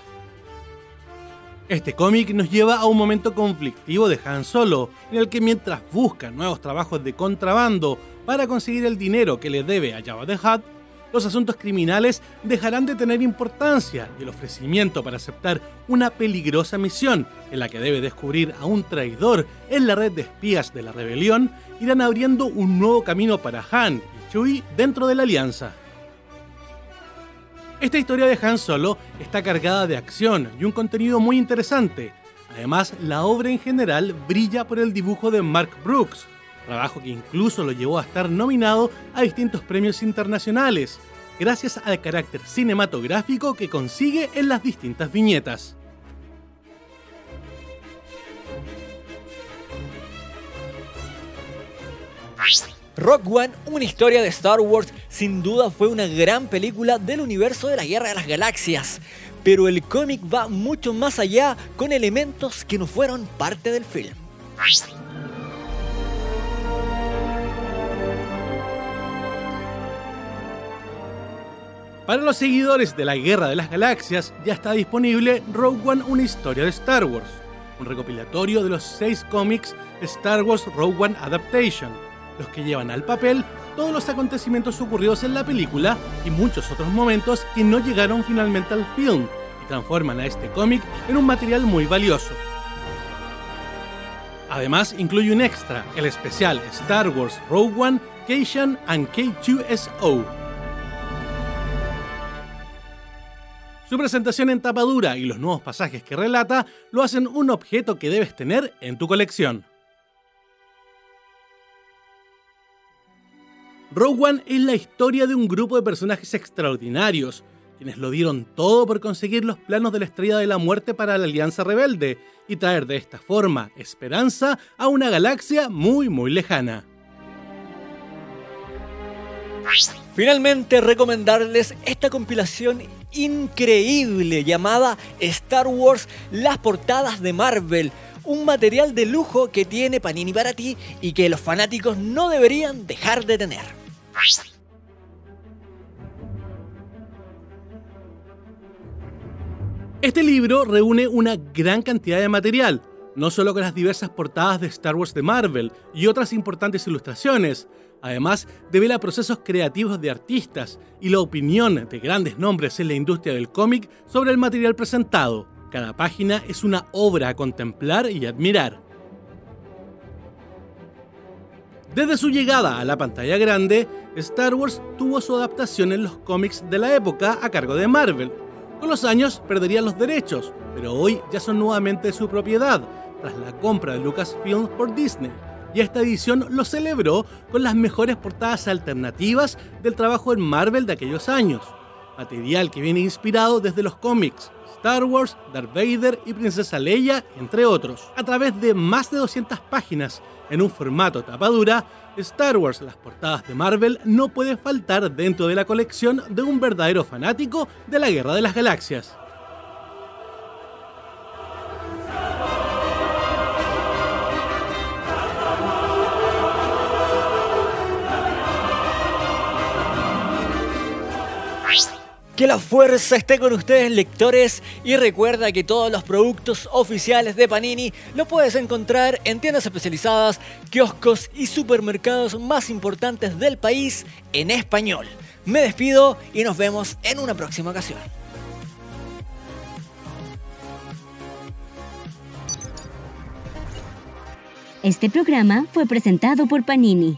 Este cómic nos lleva a un momento conflictivo de Han Solo, en el que mientras busca nuevos trabajos de contrabando para conseguir el dinero que le debe a Jabba the Hutt, los asuntos criminales dejarán de tener importancia y el ofrecimiento para aceptar una peligrosa misión en la que debe descubrir a un traidor en la red de espías de la rebelión irán abriendo un nuevo camino para Han y Chewie dentro de la alianza. Esta historia de Han Solo está cargada de acción y un contenido muy interesante. Además, la obra en general brilla por el dibujo de Mark Brooks, trabajo que incluso lo llevó a estar nominado a distintos premios internacionales, gracias al carácter cinematográfico que consigue en las distintas viñetas. Rock One, una historia de Star Wars, sin duda fue una gran película del universo de la Guerra de las Galaxias. Pero el cómic va mucho más allá con elementos que no fueron parte del film. Para los seguidores de la Guerra de las Galaxias ya está disponible Rogue One, una historia de Star Wars, un recopilatorio de los seis cómics Star Wars Rogue One Adaptation, los que llevan al papel todos los acontecimientos ocurridos en la película y muchos otros momentos que no llegaron finalmente al film y transforman a este cómic en un material muy valioso. Además, incluye un extra, el especial Star Wars Rogue One, Keishan and K2SO. Su presentación en tapadura y los nuevos pasajes que relata lo hacen un objeto que debes tener en tu colección. Rogue One es la historia de un grupo de personajes extraordinarios, quienes lo dieron todo por conseguir los planos de la Estrella de la Muerte para la Alianza Rebelde y traer de esta forma esperanza a una galaxia muy muy lejana. Finalmente recomendarles esta compilación increíble llamada Star Wars Las portadas de Marvel. Un material de lujo que tiene Panini para ti y que los fanáticos no deberían dejar de tener. Este libro reúne una gran cantidad de material, no solo con las diversas portadas de Star Wars de Marvel y otras importantes ilustraciones, además devela procesos creativos de artistas y la opinión de grandes nombres en la industria del cómic sobre el material presentado. Cada página es una obra a contemplar y admirar. Desde su llegada a la pantalla grande, Star Wars tuvo su adaptación en los cómics de la época a cargo de Marvel. Con los años perderían los derechos, pero hoy ya son nuevamente su propiedad, tras la compra de Lucasfilm por Disney. Y esta edición lo celebró con las mejores portadas alternativas del trabajo en Marvel de aquellos años. material que viene inspirado desde los cómics. Star Wars, Darth Vader y Princesa Leia, entre otros. A través de más de 200 páginas en un formato tapadura, Star Wars, las portadas de Marvel, no puede faltar dentro de la colección de un verdadero fanático de la Guerra de las Galaxias. Que la fuerza esté con ustedes lectores y recuerda que todos los productos oficiales de Panini lo puedes encontrar en tiendas especializadas, kioscos y supermercados más importantes del país en español. Me despido y nos vemos en una próxima ocasión. Este programa fue presentado por Panini.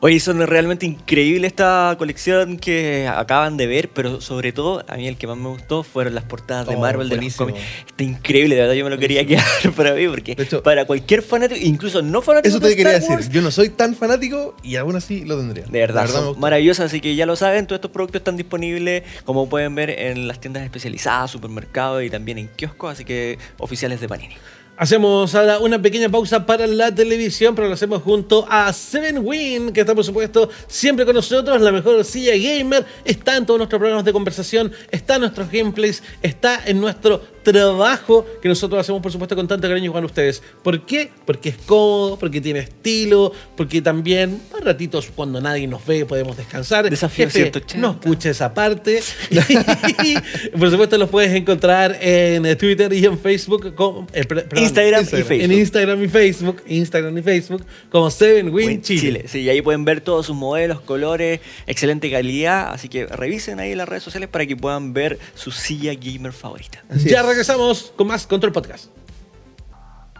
Oye, son realmente increíble esta colección que acaban de ver, pero sobre todo a mí el que más me gustó fueron las portadas de Oh, Marvel de los cómics. Está increíble, de verdad yo me lo quería [LAUGHS] quedar para mí porque hecho- para cualquier fanático, incluso no fanático Eso de te quería Star decir. Yo no soy tan fanático y aún así lo tendría. De verdad, son maravillosas, así que ya lo saben, todos estos productos están disponibles, como pueden ver, en las tiendas especializadas, supermercados y también en kioscos, así que oficiales de Panini. Hacemos ahora una pequeña pausa para la televisión, pero lo hacemos junto a Seven Win, que está por supuesto siempre con nosotros, la mejor silla gamer, está en todos nuestros programas de conversación, está en nuestros gameplays, está en nuestro trabajo que nosotros hacemos por supuesto con tanto cariño con ustedes. ¿Por qué? Porque es cómodo, porque tiene estilo, porque también a ratitos cuando nadie nos ve podemos descansar. Desafío Jefe, 180. No escucha esa parte. [LAUGHS] Por supuesto los puedes encontrar en Twitter y en Facebook. Como, eh, perdón, Instagram y. Facebook. En Instagram y Facebook. Instagram y Facebook. Como Seven Win Win Chile. Sí, y ahí pueden ver todos sus modelos, colores, excelente calidad, así que revisen ahí las redes sociales para que puedan ver su silla gamer favorita. Así ya es. Regresamos con más Control Podcast.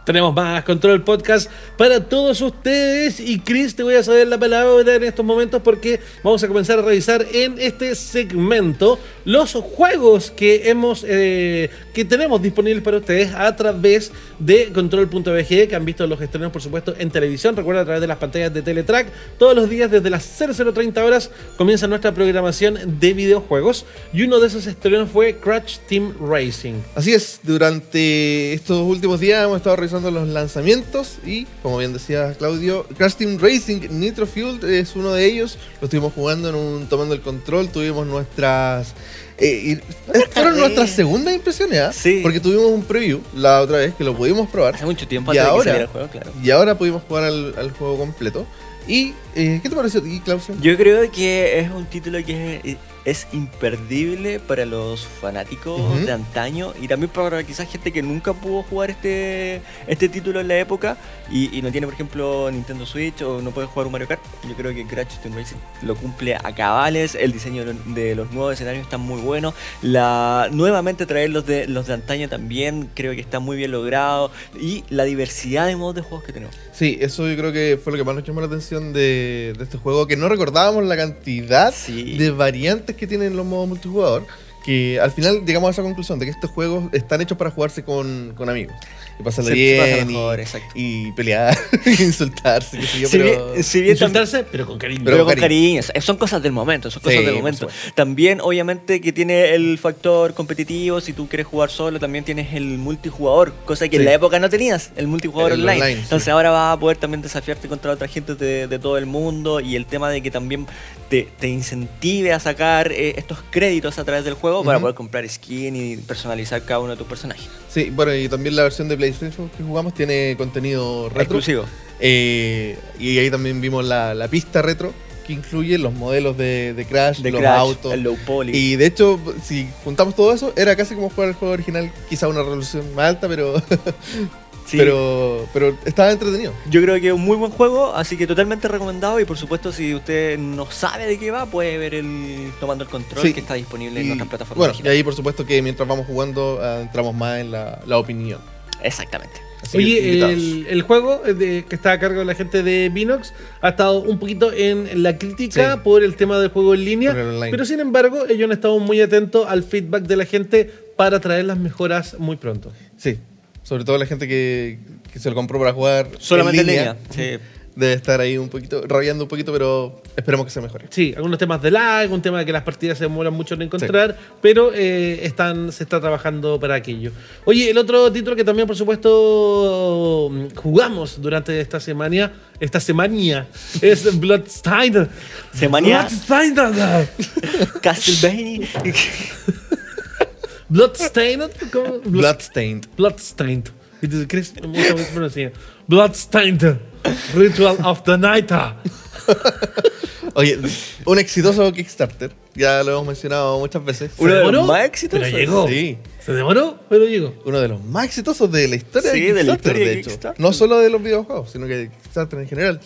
Tenemos más Control Podcast para todos ustedes. Y Chris, te voy a saber la palabra en estos momentos porque vamos a comenzar a revisar en este segmento los juegos que hemos eh, que tenemos disponibles para ustedes a través de Control.bg, que han visto los estrenos, por supuesto, en televisión. Recuerda a través de las pantallas de Teletrack. Todos los días, desde las 0030 horas, comienza nuestra programación de videojuegos. Y uno de esos estrenos fue Crash Team Racing. Así es, durante estos últimos días hemos estado revisando los lanzamientos y, como bien decía Claudio, Crash Team Racing Nitro Fuel es uno de ellos. Lo estuvimos jugando en un Tomando el Control, tuvimos nuestras... eh, y- fueron nuestras segundas impresiones, ¿ah? Sí. Porque tuvimos un preview la otra vez que lo pudimos probar. Hace mucho tiempo Y antes de que ahora- saliera el juego, claro. Y ahora pudimos jugar al, al juego completo. ¿Y eh, qué te pareció a ti, Claudio? Yo creo que es un título que es, es imperdible para los fanáticos de antaño y también para quizás gente que nunca pudo jugar este, este título en la época y, y no tiene, por ejemplo, Nintendo Switch o no puede jugar un Mario Kart. Yo creo que Crash Team Racing lo cumple a cabales. El diseño de los- de los nuevos escenarios está muy bueno. La, nuevamente traer los de, los de antaño también creo que está muy bien logrado y la diversidad de modos de juegos que tenemos. Sí, eso yo creo que fue lo que más nos llamó la atención de, de este juego, que no recordábamos la cantidad Sí. de variantes que tienen los modos multijugador, que al final llegamos a esa conclusión de que estos juegos están hechos para jugarse con, con amigos. Y pasarlo Se- se pasa bien, mejor, y, exacto. y pelear, [LAUGHS] insultarse, qué sé yo, Si pero... bien- si bien Insultarse, pero con cariño. Pero, Pero con cariño. Son cosas del momento, son cosas Sí, del momento. También, obviamente, que tiene el factor competitivo. Si tú quieres jugar solo, también tienes el multijugador, cosa que en la época no tenías, el multijugador El online. online, Entonces sí. ahora vas a poder también desafiarte contra otra gente de, de todo el mundo y el tema de que también te, te incentive a sacar eh, estos créditos a través del juego para poder comprar skin y personalizar cada uno de tus personajes. Sí, bueno, y también la versión de Que jugamos tiene contenido retro. Exclusivo. Eh, y ahí también vimos la, la pista retro, que incluye los modelos de, de Crash, De los Crash, autos. el low poly. Y de hecho, si juntamos todo eso, era casi como jugar el juego original, quizá una resolución más alta, pero Sí. pero pero estaba entretenido. Yo creo que es un muy buen juego, así que totalmente recomendado. Y por supuesto, si usted no sabe de qué va, puede ver el Tomando el Control Sí. que está disponible en nuestras plataformas. bueno, y ahí por supuesto que mientras vamos jugando ah, entramos más en la, la opinión. Exactamente. Así Oye, el, el juego de- que está a cargo de la gente de Vinox ha estado un poquito en la crítica Sí. por el tema del juego en línea, pero sin embargo ellos han estado muy atentos al feedback de la gente para traer las mejoras muy pronto. Sí, sobre todo la gente que, que se lo compró para jugar Solamente en línea. línea. Sí. Debe estar ahí un poquito, rabiando un poquito, pero esperemos que se mejore. Sí, algunos temas de lag, un tema de que las partidas se demoran mucho en encontrar, pero eh, están, se está trabajando para aquello. Oye, el otro título que también, por supuesto, jugamos durante esta semana, esta semana, [LAUGHS] es Bloodstained. Semana- Bloodstained. [LAUGHS] Castlevania. [LAUGHS] Bloodstained. ¿cómo? Bloodstained. Bloodstained. Y tú crees, me gusta cómo se pronuncia. Bloodstained. Ritual of the Night. Oye, un exitoso Kickstarter, ya lo hemos mencionado muchas veces. Uno de los demoró, más exitosos. Pero llegó. Sí. Se demoró, pero llegó. Uno de los más exitosos de la historia Sí, de de la Kickstarter, historia de de hecho. Kickstarter. No solo de los videojuegos, sino que de Kickstarter en general.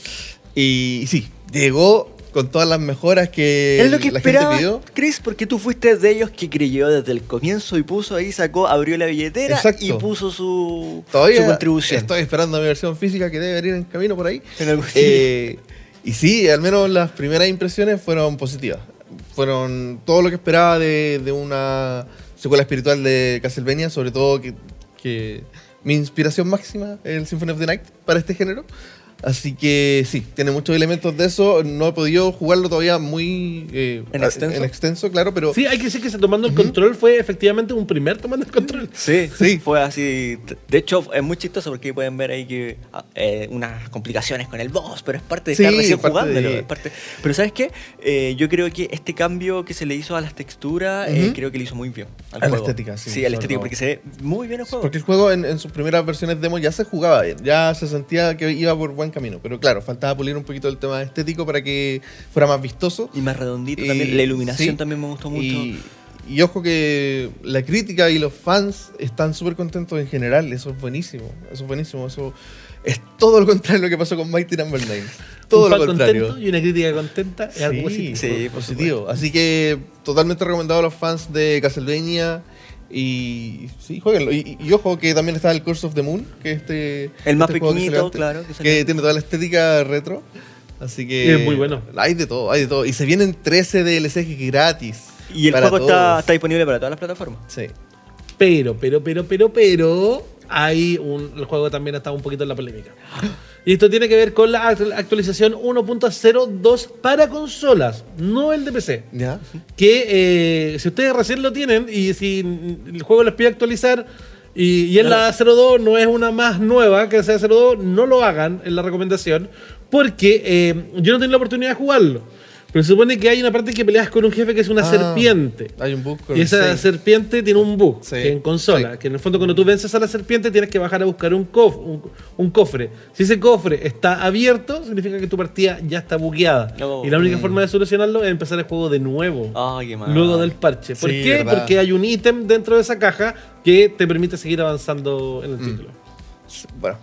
Y, y sí, llegó con todas las mejoras que Es lo que la esperaba, gente pidió. Chris, porque tú fuiste de ellos que creyó desde el comienzo y puso ahí, sacó, abrió la billetera Exacto. y puso su, Todavía su contribución. estoy esperando mi versión física que debe venir en camino por ahí. En Eh, y sí, al menos las primeras impresiones fueron positivas. Fueron todo lo que esperaba de, de una secuela espiritual de Castlevania, sobre todo que, que mi inspiración máxima es el Symphony of the Night para este género. Así que sí, tiene muchos elementos de eso. No he podido jugarlo todavía muy eh, ¿En extenso? en extenso, claro, pero Sí, hay que decir que ese tomando el control fue efectivamente un primer tomando el control. Sí, Sí. fue así. De hecho, es muy chistoso porque pueden ver ahí que ah, eh, unas complicaciones con el boss, pero es parte de Sí, estar recién parte jugándolo. de- es parte- Pero ¿sabes qué? Eh, yo creo que este cambio que se le hizo a las texturas, eh, Ujú. creo que le hizo muy bien. Al A la juego. estética, sí, Sí, a la estética, porque se ve muy bien el juego. Porque el juego en, en sus primeras versiones demo ya se jugaba bien, ya se sentía que iba por buen camino. Pero claro, faltaba pulir un poquito el tema estético para que fuera más vistoso. Y más redondito Y- también. La iluminación sí. también me gustó mucho. Y, y ojo que la crítica y los fans están súper contentos en general, eso es buenísimo, eso es buenísimo, eso es todo lo contrario de lo que pasó con Mighty Number 9. Todo un lo contrario. contento y una crítica contenta es algo positivo. Sí, positivo. Así que totalmente recomendado a los fans de Castlevania. Y sí, jueguenlo. Y, y ojo que también está el Curse of the Moon, que es este. El más este que pequeñito, claro, que tiene toda la estética retro. Así que. Y es muy bueno. Hay de todo, hay de todo. Y se vienen 13 DLCs gratis. Y el juego está, está disponible para todas las plataformas. Sí. Pero, pero, pero, pero, pero, hay un, el juego también está un poquito en la polémica. Y esto tiene que ver con la act- actualización 1.02 para consolas, no el de PC. ¿Ya? Que eh, si ustedes recién lo tienen y si el juego les pide actualizar y, y en la 02 no es una más nueva que sea 02, no lo hagan en la recomendación porque eh, yo no tengo la oportunidad de jugarlo. Pero se supone que hay una parte que peleas con un jefe que es una Ah, serpiente. Hay un bug con Y esa serpiente tiene un bug Sí, que en consola, sí. que en el fondo cuando tú vences a la serpiente tienes que bajar a buscar un, cof- un, un cofre. Si ese cofre está abierto, significa que tu partida ya está bugueada. Oh. y la única Mm. forma de solucionarlo es empezar el juego de nuevo. Ay, qué mal. Luego del parche. ¿Por Sí, qué? verdad. Porque hay un ítem dentro de esa caja que te permite seguir avanzando en el Mm. título. Bueno,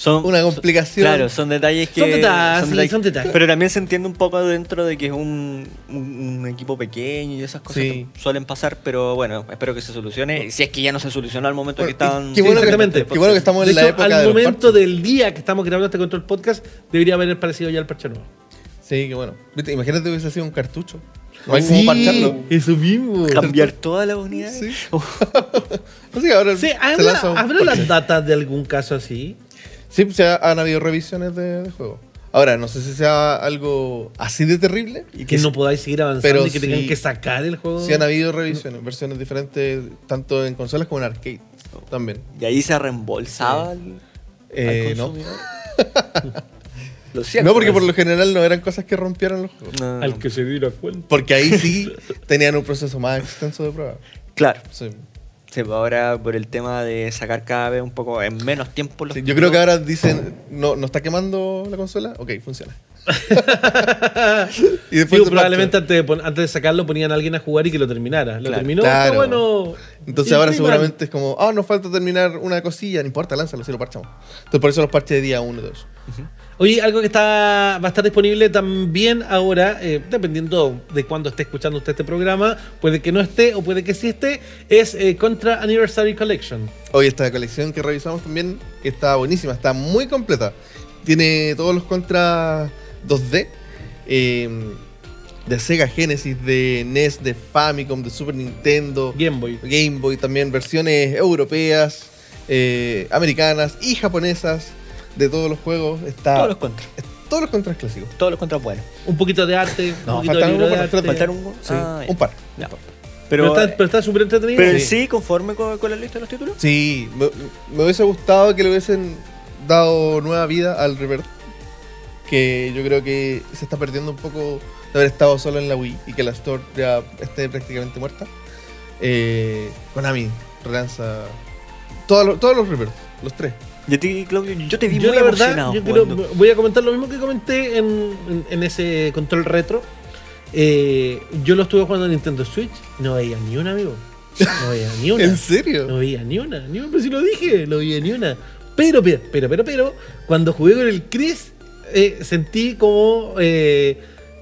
Son, Una complicación. Claro, son detalles que. Son detalles, sí, son detalles. Pero también se entiende un poco dentro de que es un, un- un equipo pequeño y esas cosas Sí. que suelen pasar, pero bueno, espero que se solucione. Si es que ya no se solucionó al momento Bueno, que estaban. qué bueno que- exactamente. qué bueno que estamos De en la hecho, época al de momento del día que estamos grabando este Control Podcast, debería haber aparecido ya el parche nuevo. sí, que bueno. Viste, Imagínate hubiese sido un cartucho. No hay Sí, como parcharlo. Eso mismo. Cambiar todas las unidades. Sí. [LAUGHS] Así que ahora Sí, ¿habrá, lanza un ¿habrá parche. las datas de algún caso así? Sí, pues, ha- han habido revisiones de, de juego. Ahora, no sé si sea algo así de terrible. Y que no podáis seguir avanzando pero y que tengan sí- que sacar el juego. Sí han habido revisiones, versiones diferentes, tanto en consolas como en arcade. También. Y ahí se reembolsaba al, Eh, al no. [LAUGHS] lo siento. No, porque por lo general no eran cosas que rompieran los juegos. No, Al que se diera cuenta. Porque ahí sí [LAUGHS] tenían un proceso más extenso de prueba. Claro. Sí. Sí, pues ahora por el tema de sacar cada vez un poco en menos tiempo los Sí, yo creo que ahora dicen, no, ¿no está quemando la consola? Ok, funciona. [LAUGHS] y después Digo, probablemente antes de, pon- antes de sacarlo ponían a alguien a jugar y que lo terminara. Lo Claro. terminó, Claro. está bueno. Entonces ahora seguramente es como, ah, nos falta terminar una cosilla, no importa, lánzalo si lo parchamos. Entonces por eso los parches de día 1 y 2. Oye, algo que está, va a estar disponible también ahora, eh, dependiendo de cuándo esté escuchando usted este programa, puede que no esté o puede que sí esté, es eh, Contra Anniversary Collection. Hoy esta colección que revisamos también está buenísima, está muy completa. Tiene todos los contras 2D eh, de Sega Genesis, de NES, de Famicom, de Super Nintendo, Game Boy. Game Boy, también versiones europeas, eh, americanas y japonesas de todos los juegos. Está todos los contras. todos los contras clásicos. Todos los contras buenos. Un poquito de arte, No, un poquito de faltan libro uno de para arte. Faltaron un Sí, Ah, un par. Ya. Pero, Pero, está pero está súper entretenido. pero en Sí. sí, conforme con, con la lista de los títulos. Sí, me, me hubiese gustado que le hubiesen dado nueva vida al Rebirth. Que yo creo que se está perdiendo un poco de haber estado solo en la Wii y que la Store ya esté prácticamente muerta. Eh, Konami relanza todos los, todos los los tres. Y a ti, Claudio, yo te vi Yo muy la verdad, emocionado. yo quiero- jugando. voy a comentar lo mismo que comenté en, en- en ese control retro. Eh, yo lo estuve jugando en Nintendo Switch y no veía ni una, amigo. No veía ni [LAUGHS] una. ¿En serio? No veía ni una, ni una, pero si lo dije, no veía ni una. Pero, pero, pero, pero, pero, cuando jugué con el Chris, eh, sentí como eh,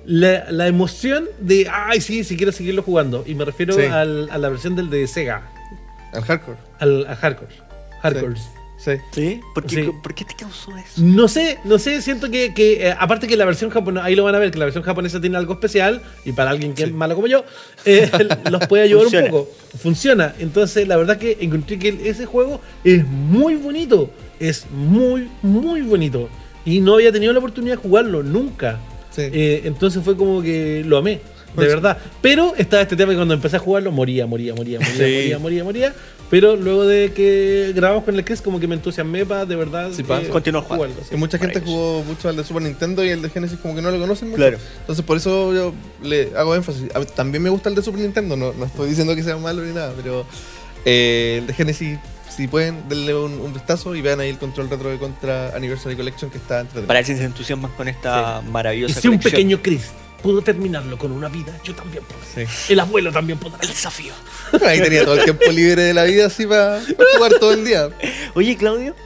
la, la emoción de, ay, sí, sí quiero seguirlo jugando. Y me refiero Sí. al- a la versión del de Sega, Al hardcore. al, a Hardcore. Hardcore. Sí. ¿Sí? ¿Por qué, Sí. ¿Por qué te causó eso? No sé, no sé, siento que, que, eh, aparte que la versión japonesa, ahí lo van a ver, que la versión japonesa tiene algo especial y para alguien que es malo como yo, eh, [LAUGHS] los puede ayudar Funciona. un poco. Funciona. Entonces, la verdad que encontré que ese juego es muy bonito, es muy, muy bonito. Y no había tenido la oportunidad de jugarlo nunca. Sí. Eh, entonces fue como que lo amé, de Pues- verdad. Pero estaba este tema que cuando empecé a jugarlo moría, moría, moría, moría, Sí. moría, moría, moría. Pero luego de que grabamos con el Chris, como que me entusiasmé para de verdad Sí, eh. Continuar jugando. Que mucha gente jugó mucho al de Super Nintendo y el de Genesis como que no lo conocen mucho. Claro. Entonces por eso yo le hago énfasis. A mí también me gusta el de Super Nintendo, no, no estoy diciendo que sea malo ni nada, pero eh, el de Genesis, si pueden, denle un, un vistazo y vean ahí el control retro de Contra Anniversary Collection que está entre Para ver si se entusiasman con esta Y maravillosa si un pequeño Chris pudo terminarlo con una vida, yo también puedo. Sí. El abuelo también podrá. El desafío. Ahí tenía todo el tiempo libre de la vida así para jugar todo el día. [LAUGHS] Oye, Claudio,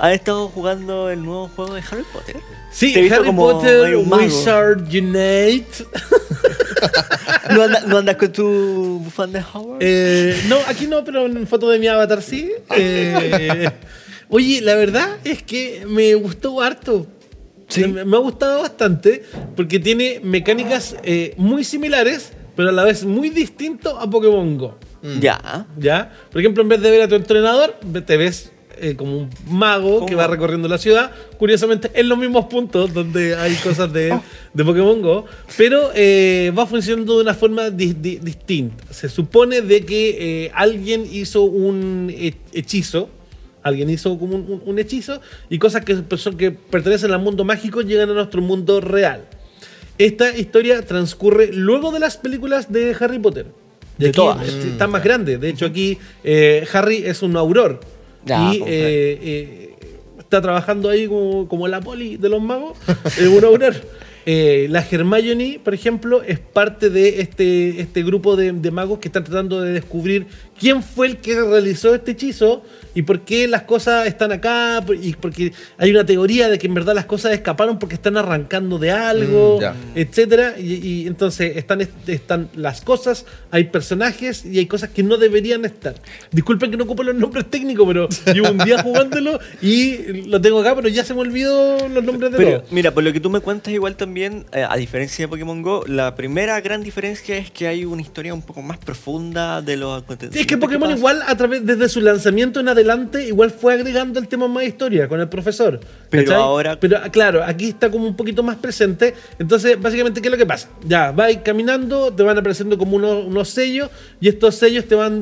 ¿has estado jugando el nuevo juego de Harry Potter? Sí, Te Harry como Potter. Wizard Unite. [LAUGHS] ¿No, anda- no andas con tu bufanda de Howard? Eh, no, aquí no, pero en foto de mi avatar sí. Eh, oye, la verdad es que me gustó harto. Sí. Me, me ha gustado bastante porque tiene mecánicas eh, muy similares, pero a la vez muy distinto a Pokémon Go. Ya. ¿Ya? Por ejemplo, en vez de ver a tu entrenador, te ves eh, como un mago que ¿Cómo? va recorriendo la ciudad. Curiosamente, en los mismos puntos donde hay cosas de, [LAUGHS] de Pokémon Go. Pero eh, va funcionando de una forma di- di- distinta. Se supone de que eh, alguien hizo un he- hechizo. Alguien hizo como un, hechizo y cosas que, que pertenecen al mundo mágico llegan a nuestro mundo real. Esta historia transcurre luego de las películas de Harry Potter. De aquí todas. Está más grande. De hecho, aquí eh, Harry es un auror. Ya, y eh, eh, está trabajando ahí como, como la poli de los magos. [LAUGHS] Es un. Eh, la Hermione, por ejemplo, es parte de este, este grupo de, de magos que están tratando de descubrir quién fue el que realizó este hechizo y por qué las cosas están acá. Y porque hay una teoría de que en verdad las cosas escaparon porque están arrancando de algo Mm, etcétera y, y entonces están, est- están las cosas, hay personajes y hay cosas que no deberían estar. Disculpen que no ocupo los nombres técnicos, pero [LAUGHS] llevo un día jugándolo y lo tengo acá, pero ya se me olvidó los nombres de Pero todos. mira, por lo que tú me cuentas, igual también, eh, a diferencia de Pokémon Go, la primera gran diferencia es que hay una historia un poco más profunda de los acontecimientos. Que Pokémon igual a través desde su lanzamiento en adelante igual fue agregando el tema más historia con el profesor. Pero ¿cachai? ahora- pero ah, claro, aquí está como un poquito más presente. Entonces, básicamente, ¿qué es lo que pasa? Ya, vas caminando, te van apareciendo como unos, unos sellos y estos sellos te van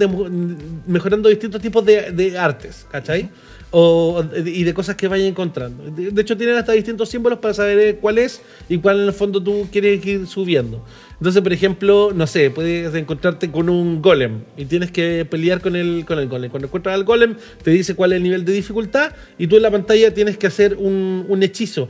mejorando distintos tipos de, de artes, ¿cachai? O, y de cosas que vayas encontrando. De, hecho, tienen hasta distintos símbolos para saber eh, cuál es y cuál en el fondo tú quieres ir subiendo. Entonces, por ejemplo, no sé, puedes encontrarte con un golem y tienes que pelear con el, con el golem. Cuando encuentras al golem, te dice cuál es el nivel de dificultad y tú en la pantalla tienes que hacer un, un hechizo.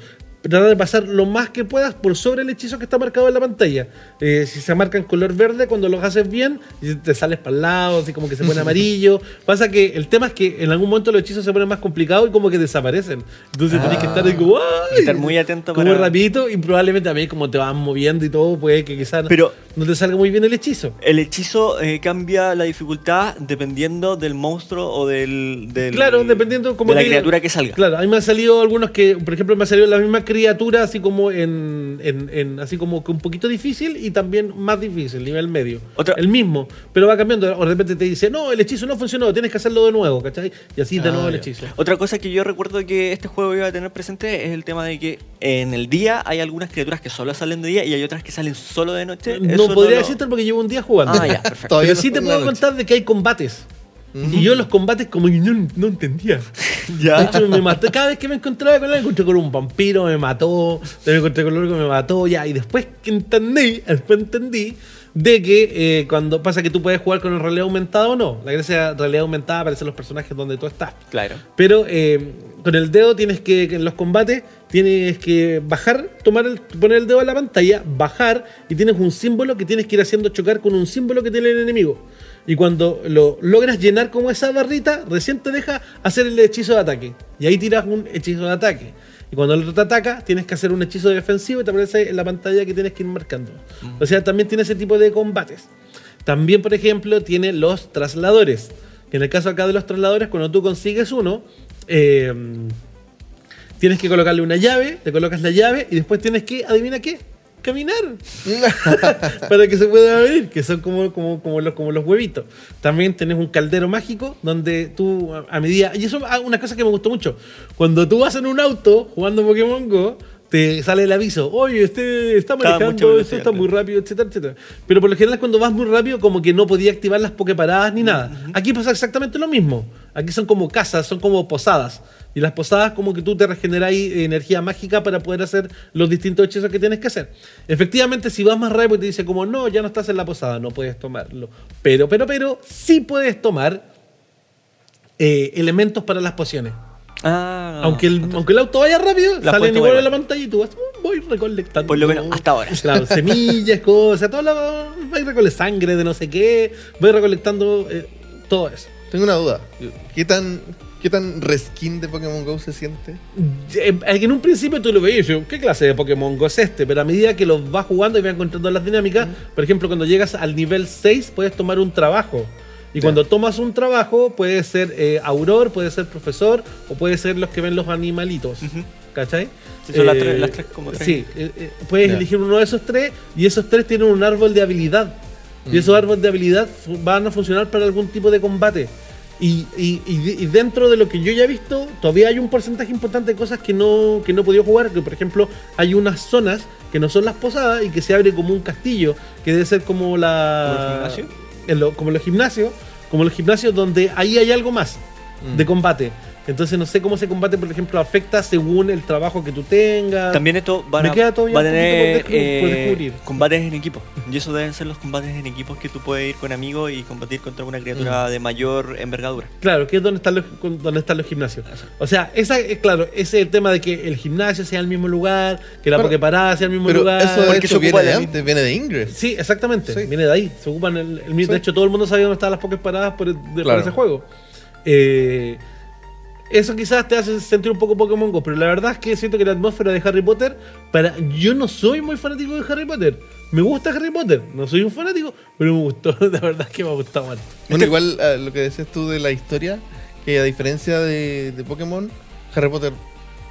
Tratar de pasar lo más que puedas por sobre el hechizo que está marcado en la pantalla. Eh, si se marca en color verde, cuando lo haces bien, y te sales para el lado, así como que se pone [LAUGHS] amarillo. Pasa que el tema es que en algún momento los hechizos se ponen más complicados y como que desaparecen. Entonces tenés que estar ahí como, ¡ay! Estar muy atento como para- rapidito y probablemente también como te vas moviendo y todo, puede que quizás Pero- no te salga muy bien el hechizo. El hechizo eh, cambia la dificultad dependiendo del monstruo o del. del- Claro, dependiendo como de la te- criatura que salga. Claro, a mí me han salido algunos que, por ejemplo, me ha salido la misma criatura criatura así como en, en- en- así como que un poquito difícil y también más difícil, nivel medio. Otra- El mismo, pero va cambiando. O de repente te dice, no, el hechizo no funcionó, tienes que hacerlo de nuevo, ¿cachai? Y así de Ah, nuevo el hechizo. Otra cosa que yo recuerdo que este juego iba a tener presente es el tema de que en el día hay algunas criaturas que solo salen de día y hay otras que salen solo de noche. No Eso podría lo- decirte porque llevo un día jugando. Ah, ya, [LAUGHS] perfecto. Todavía Pero no sí te puedo contar de que hay combates. Y yo los combates como que no, no entendía. [LAUGHS] De Ya. hecho, me mató. Cada vez que me encontraba con él, me encontré con un vampiro, me mató. Después me encontré con otro que me mató, ya. Y después que entendí, después entendí de que eh, cuando pasa que tú puedes jugar con el realidad aumentada o no. La gracia de realidad aumentada aparecen los personajes donde tú estás. Claro. Pero eh, con el dedo tienes que, en los combates, tienes que bajar, tomar el, poner el dedo en la pantalla, bajar y tienes un símbolo que tienes que ir haciendo chocar con un símbolo que tiene el enemigo. Y cuando lo logras llenar como esa barrita, recién te deja hacer el hechizo de ataque. Y ahí tiras un hechizo de ataque. Y cuando el otro te ataca, tienes que hacer un hechizo defensivo y te aparece en la pantalla que tienes que ir marcando. O sea, también tiene ese tipo de combates. También, por ejemplo, tiene los trasladores. Que en el caso acá de los trasladores, cuando tú consigues uno, eh, tienes que colocarle una llave, le colocas la llave y después tienes que, adivina qué, caminar. [LAUGHS] para que se pueda abrir, que son como, como, como, los, como los huevitos. También tenés un caldero mágico donde tú, a, medida. Y eso es una cosa que me gustó mucho. Cuando tú vas en un auto jugando Pokémon Go, te sale el aviso, oye, este está manejando, esto está muy rápido, etcétera, etcétera. Pero por lo general cuando vas muy rápido como que no podía activar las pokeparadas ni nada. Aquí pasa exactamente lo mismo. Aquí son como casas, son como posadas. Y las posadas como que tú te regeneras energía mágica para poder hacer los distintos hechizos que tienes que hacer. Efectivamente, si vas más rápido y te dice como, no, ya no estás en la posada, no puedes tomarlo. Pero, pero, pero, sí puedes tomar eh, elementos para las pociones. Ah, aunque, el, aunque el auto vaya rápido, La tomar igual en la pantalla y tú vas, "Mm, voy recolectando. Por lo menos hasta ahora. Claro, [LAUGHS] semillas, cosas, todo lo, voy recolectando sangre de no sé qué, voy recolectando eh, todo eso. Tengo una duda. ¿Qué tan, ¿Qué tan reskin de Pokémon Go se siente? Eh, En un principio tú lo veías y dices, ¿qué clase de Pokémon Go es este? Pero a medida que los vas jugando y vas encontrando las dinámicas, por ejemplo, cuando llegas al nivel 6 puedes tomar un trabajo. Y cuando tomas un trabajo, puede ser eh, auror, puede ser profesor, o puede ser los que ven los animalitos. Ujú. ¿Cachai? Sí, son las tres- las tres como tres. Sí, eh, eh, puedes elegir uno de esos tres y esos tres tienen un árbol de habilidad. Y esos árboles de habilidad van a funcionar para algún tipo de combate. Y, y- y de- y dentro de lo que yo ya he visto, todavía hay un porcentaje importante de cosas que no, que no he podido jugar. Que por ejemplo, hay unas zonas que no son las posadas y que se abre como un castillo, que debe ser como la. ¿Como el gimnasio? En lo- como los gimnasios, como los gimnasios donde ahí hay algo más de combate. Entonces no sé cómo ese combate, por ejemplo, afecta según el trabajo que tú tengas. También esto van a, queda va a tener por eh, combates en equipo. Y eso deben ser los combates en equipos que tú puedes ir con amigos y combatir contra una criatura de mayor envergadura. Claro, que es donde están los, donde están los gimnasios. O sea, esa, es claro, ese es el tema de que el gimnasio sea el mismo lugar, que la Bueno, Pokeparada sea el mismo Pero lugar. eso de se hecho viene de antes, viene de Ingress. Sí, exactamente. Sí. Viene de ahí. Se ocupan el, el mismo. De hecho, todo el mundo sabía dónde estaban las Poképaradas por, de- por Claro. ese juego. Eh, eso quizás te hace sentir un poco Pokémon Go, pero la verdad es que siento que la atmósfera de Harry Potter, para yo no soy muy fanático de Harry Potter. Me gusta Harry Potter, no soy un fanático, pero me gustó, [LAUGHS] la verdad es que me ha gustado mucho. Bueno, igual eh, lo que decías tú de la historia, que a diferencia de, de Pokémon, Harry Potter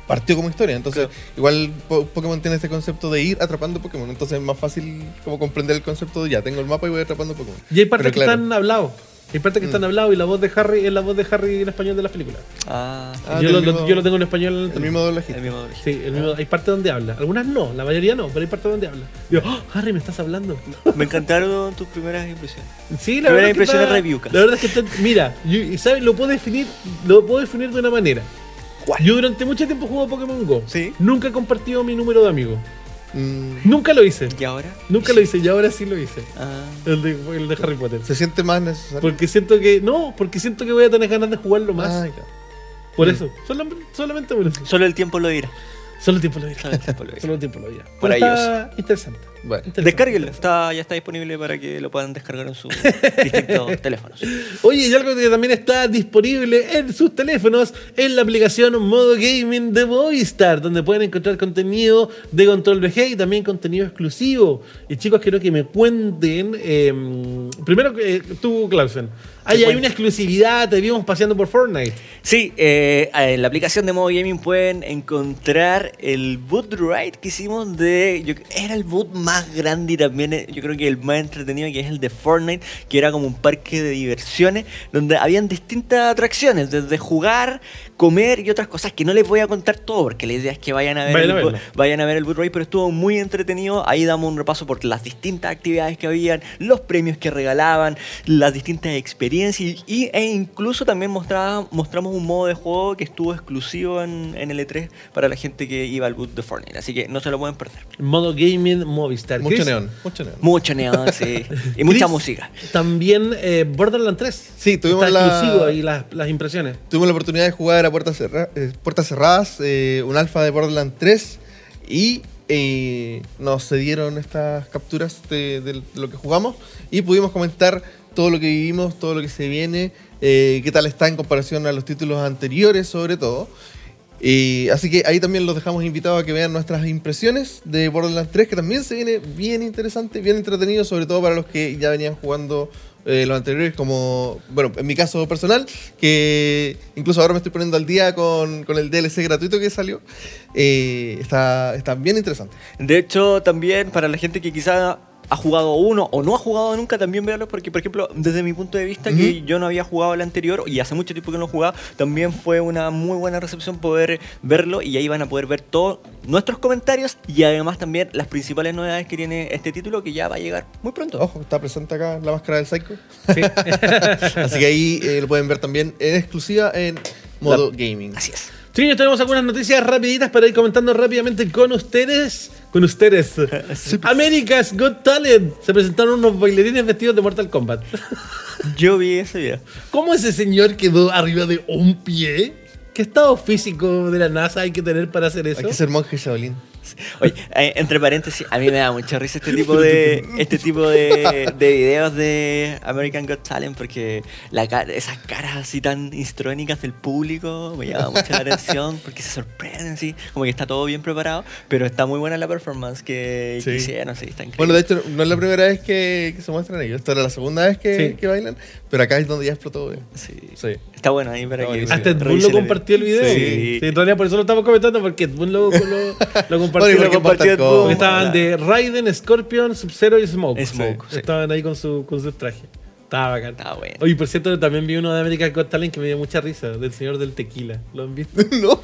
partió como historia. Entonces, igual Po- Pokémon tiene este concepto de ir atrapando Pokémon. Entonces es más fácil como comprender el concepto de ya, tengo el mapa y voy atrapando Pokémon. Y hay partes Pero que claro. están hablados. Hay partes que están hablados y la voz de Harry es la voz de Harry en español de las películas. Ah, Ah, yo, lo, lo- mismo- yo lo tengo en español. El mismo doblajito. el mismo origen. Sí, el mismo- hay partes donde habla. Algunas no, la mayoría no, pero hay partes donde habla. Digo, "Oh, Harry, me estás hablando. [LAUGHS] Me encantaron tus primeras impresiones. Sí, la Primera verdad, impresión es review, La verdad es que está, mira, yo- y ¿sabes? Lo puedo definir, lo puedo definir de una manera. Yo durante mucho tiempo juego Pokémon Go. Sí. Nunca he compartido mi número de amigos. Mm, Nunca lo hice. ¿Y ahora? Nunca lo hice y ahora sí lo hice. Ah, El de, el de Harry Potter. se siente más necesario. Porque siento que. No, porque siento que voy a tener ganas de jugarlo más. Ah, ya. por eso. Solam- solamente por eso. solo el tiempo lo dirá. Solo el tiempo lo dirá. Solo el tiempo lo dirá. [LAUGHS] Solo el tiempo lo dirá. Interesante. Bueno. Descárguenlo, está, ya está disponible para que lo puedan descargar en sus [LAUGHS] distintos teléfonos. Oye, y algo que también está disponible en sus teléfonos es la aplicación Modo Gaming de Movistar, donde pueden encontrar contenido de Control VG y también contenido exclusivo. Y chicos, quiero que me cuenten. eh, primero, eh, tú, Clausen. Hay cuento. una exclusividad, te vimos paseando por Fortnite. Sí, eh, en la aplicación de Modo Gaming pueden encontrar el boot ride que hicimos de... yo- era el boot más grande y también eh, yo creo que el más entretenido que es el de Fortnite, que era como un parque de diversiones donde habían distintas atracciones, desde jugar, comer y otras cosas que no les voy a contar todo porque la idea es que vayan a ver, Vayan a el, bo- verlo. vayan a ver el boot ride, pero estuvo muy entretenido. Ahí damos un repaso por las distintas actividades que habían, los premios que regalaban, las distintas experiencias y, y- e incluso también mostraba, mostramos un modo de juego que estuvo exclusivo en, en el E3 para la gente que iba al boot de Fortnite. Así que no se lo pueden perder. Modo Gaming Movistar. Mucho neón, mucho neón. Mucho neón, sí. [LAUGHS] Y mucha Chris, música. También eh, Borderlands 3. Sí, tuvimos Está la- exclusivo ahí las, las impresiones. Tuvimos la oportunidad de jugar eh, puertas cerradas, eh, un alfa de Borderlands 3 y eh, nos cedieron estas capturas de, lo que jugamos y pudimos comentar todo lo que vivimos, todo lo que se viene, eh, qué tal está en comparación a los títulos anteriores sobre todo. Así que ahí también los dejamos invitados a que vean nuestras impresiones de Borderlands 3, que también se viene bien interesante, bien entretenido, sobre todo para los que ya venían jugando eh, los anteriores, como, bueno, en mi caso personal, que incluso ahora me estoy poniendo al día con, con el DLC gratuito que salió. Eh, está, está bien interesante. De hecho, también para la gente que quizá ha jugado uno o no ha jugado nunca, también véanlo porque, por ejemplo, desde mi punto de vista, que yo no había jugado el anterior y hace mucho tiempo que no lo jugaba, también fue una muy buena recepción poder verlo y ahí van a poder ver todos nuestros comentarios y además también las principales novedades que tiene este título que ya va a llegar muy pronto. Ojo, está presente acá la máscara del Psycho. Sí. [LAUGHS] Así que ahí eh, lo pueden ver también en exclusiva en modo gaming. Así es. Chiquillos, tenemos algunas noticias rapiditas para ir comentando rápidamente con ustedes. Con ustedes. [LAUGHS] America's Got Talent. Se presentaron unos bailarines vestidos de Mortal Kombat. [LAUGHS] Yo vi ese video. ¿Cómo ese señor quedó arriba de un pie? ¿Qué estado físico de la NASA hay que tener para hacer eso? Hay que ser monje Shaolin. [LAUGHS] Oye, eh, entre paréntesis, a mí me da mucha risa este tipo de este tipo de, de videos de American Got Talent porque la esas caras así tan histrónicas del público me llama mucho la atención porque se sorprenden así, como que está todo bien preparado, pero está muy buena la performance que, que Sí. hicieron, sí, está increíble. Bueno, de hecho, no es la primera vez que, que se muestran ellos. Esta era la segunda vez que, Sí. que bailan. Pero acá es donde ya explotó. eh. sí. Sí. Está bueno ahí para que. Hasta Ed Boon lo compartió el video. Sí. Sí, en realidad por eso lo estamos comentando, porque Ed Boon lo, lo, lo [LAUGHS] compartió. Bueno, y porque compartió Ed Boon. Estaban de Raiden, Scorpion, Sub-Zero y Smoke. Smoke, Sí. Estaban ahí con su, con su traje. Estaba bacán. Está bueno. Oye, por cierto, también vi uno de American Got Talent que me dio mucha risa, del señor del tequila. ¿Lo han visto? [LAUGHS] no.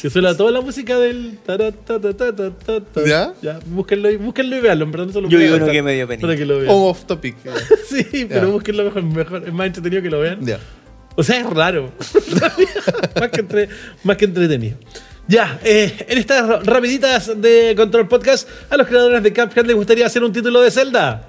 Que suena toda la música del. tara, ta, ta, ta, ta, ta, ta. ¿Ya? Ya, búsquenlo y, búsquenlo y veanlo, en verdad no se lo Yo vi uno que me dio penita. Para que lo vean. On off topic. [LAUGHS] Sí, pero búsquenlo mejor, mejor. Es más entretenido que lo vean. ya. O sea, es raro. [LAUGHS] más, que entre- más que entretenido. Ya, eh, en estas ra- rapiditas de Control Podcast, a los creadores de Cuphead les gustaría hacer un título de Zelda.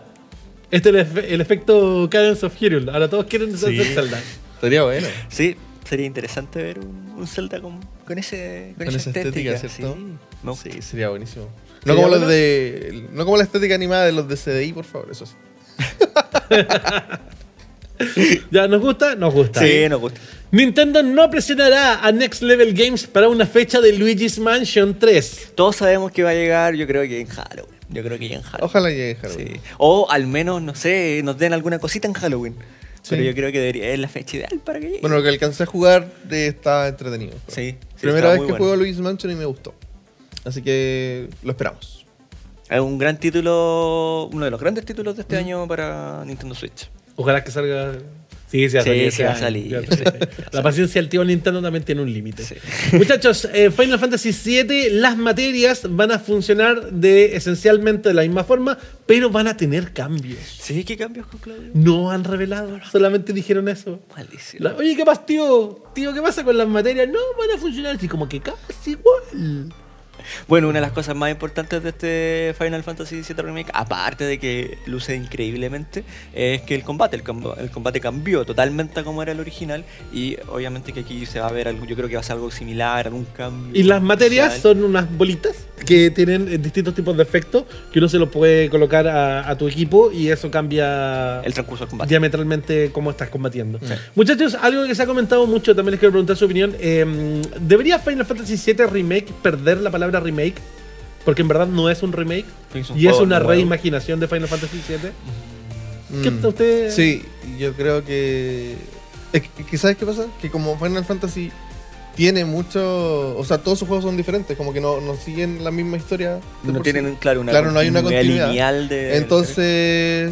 Este es el, efe- el efecto Cadence of Hyrule. Ahora todos quieren hacer Sí. Zelda. Sería bueno. Sí, sería interesante ver un, un Zelda con, con, ese, con, Con esa esa estética, estética. ¿cierto? sí. Gusta. Sí, sería buenísimo. ¿Sería No como, los bueno? de, no como la estética animada de los de CDI, por favor, eso sí. [LAUGHS] [LAUGHS] [LAUGHS] ¿Ya nos gusta? Nos gusta. Sí, nos gusta. Nintendo no presionará a Next Level Games para una fecha de Luigi's Mansion 3. Todos sabemos que va a llegar, yo creo que en Halloween. Yo creo que ya en Halloween. Ojalá llegue Halloween. Sí. O al menos, no sé, nos den alguna cosita en Halloween. Pero yo creo que debería, es la fecha ideal para que llegue. Bueno, lo que alcancé a jugar eh, está entretenido. sí. sí, Primera vez que bueno. juego Luigi's Mansion y me gustó. Así que lo esperamos. Es un gran título, uno de los grandes títulos de Mm. este año para Nintendo Switch. Ojalá que salga. Sí, sí, va a Sí, salir. sí este va a salir. La paciencia del tío Nintendo también tiene un límite. Sí. [LAUGHS] Muchachos, eh, Final Fantasy VII, las materias van a funcionar de esencialmente de la misma forma, pero van a tener cambios. ¿Sí? ¿Qué cambios con Claudio? No han revelado, solamente dijeron eso. La- Oye, ¿qué pasa, tío? Tío, ¿qué pasa con las materias? No, van a funcionar así como que casi igual. Bueno, una de las cosas más importantes de este Final Fantasy VII Remake, aparte de que luce increíblemente, es que el combate, el, combo- el combate cambió totalmente a como era el original y obviamente que aquí se va a ver algo, yo creo que va a ser algo similar, algún cambio. Y las materias especial. son unas bolitas que tienen distintos tipos de efectos que uno se los puede colocar a, a tu equipo y eso cambia el transcurso del combate. diametralmente cómo estás combatiendo. Sí. Muchachos, algo que se ha comentado mucho, también les quiero preguntar su opinión. eh, ¿Debería Final Fantasy VII Remake perder la palabra remake? Porque en verdad no es un remake Es un y es una nuevo. reimaginación de Final Fantasy VII. ¿Qué Mm. está usted? Sí, yo creo que. Es que, ¿Sabes qué pasa? Que como Final Fantasy tiene mucho. O sea, todos sus juegos son diferentes, como que no, no siguen la misma historia. No tienen, sí. claro, una Claro, no hay una continuidad. lineal de... Entonces,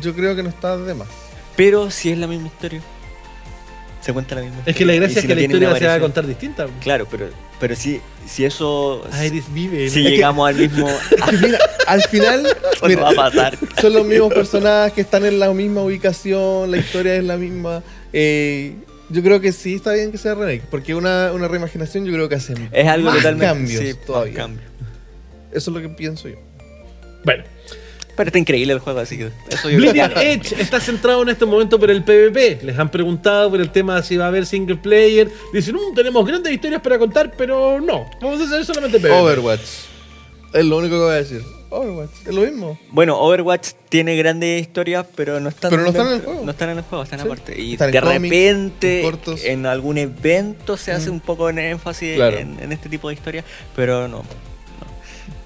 yo creo que no está de más. Pero si es la misma historia. Se cuenta la misma Es que la historia. gracia es que no la historia se va a contar distinta. Claro, pero, pero si, si eso... Iris vive. si llegamos al mismo... Es que mira, al final. [LAUGHS] Mira, va a pasar. son los mismos personajes que están en la misma ubicación, la historia es la misma. eh, yo creo que sí está bien que sea remake, porque una, una reimaginación yo creo que hace Es algo más totalmente... cambios sí, más todavía. cambios. Eso es lo que pienso yo. Bueno, Pero está increíble el juego, así que eso yo Bleeding Edge está centrado en este momento por el PvP. Les han preguntado por el tema de si va a haber single player. Dicen, "Mm, tenemos grandes historias para contar, pero no. Vamos a hacer solamente PvP. Overwatch. Es lo único que voy a decir. Overwatch. Es lo mismo. Bueno, Overwatch tiene grandes historias, pero no están, Pero no están en el juego. No están en el juego, están Sí. aparte. Y Están de repente, en algún evento se hace Mm. un poco en énfasis Claro. en, en este tipo de historias, pero no.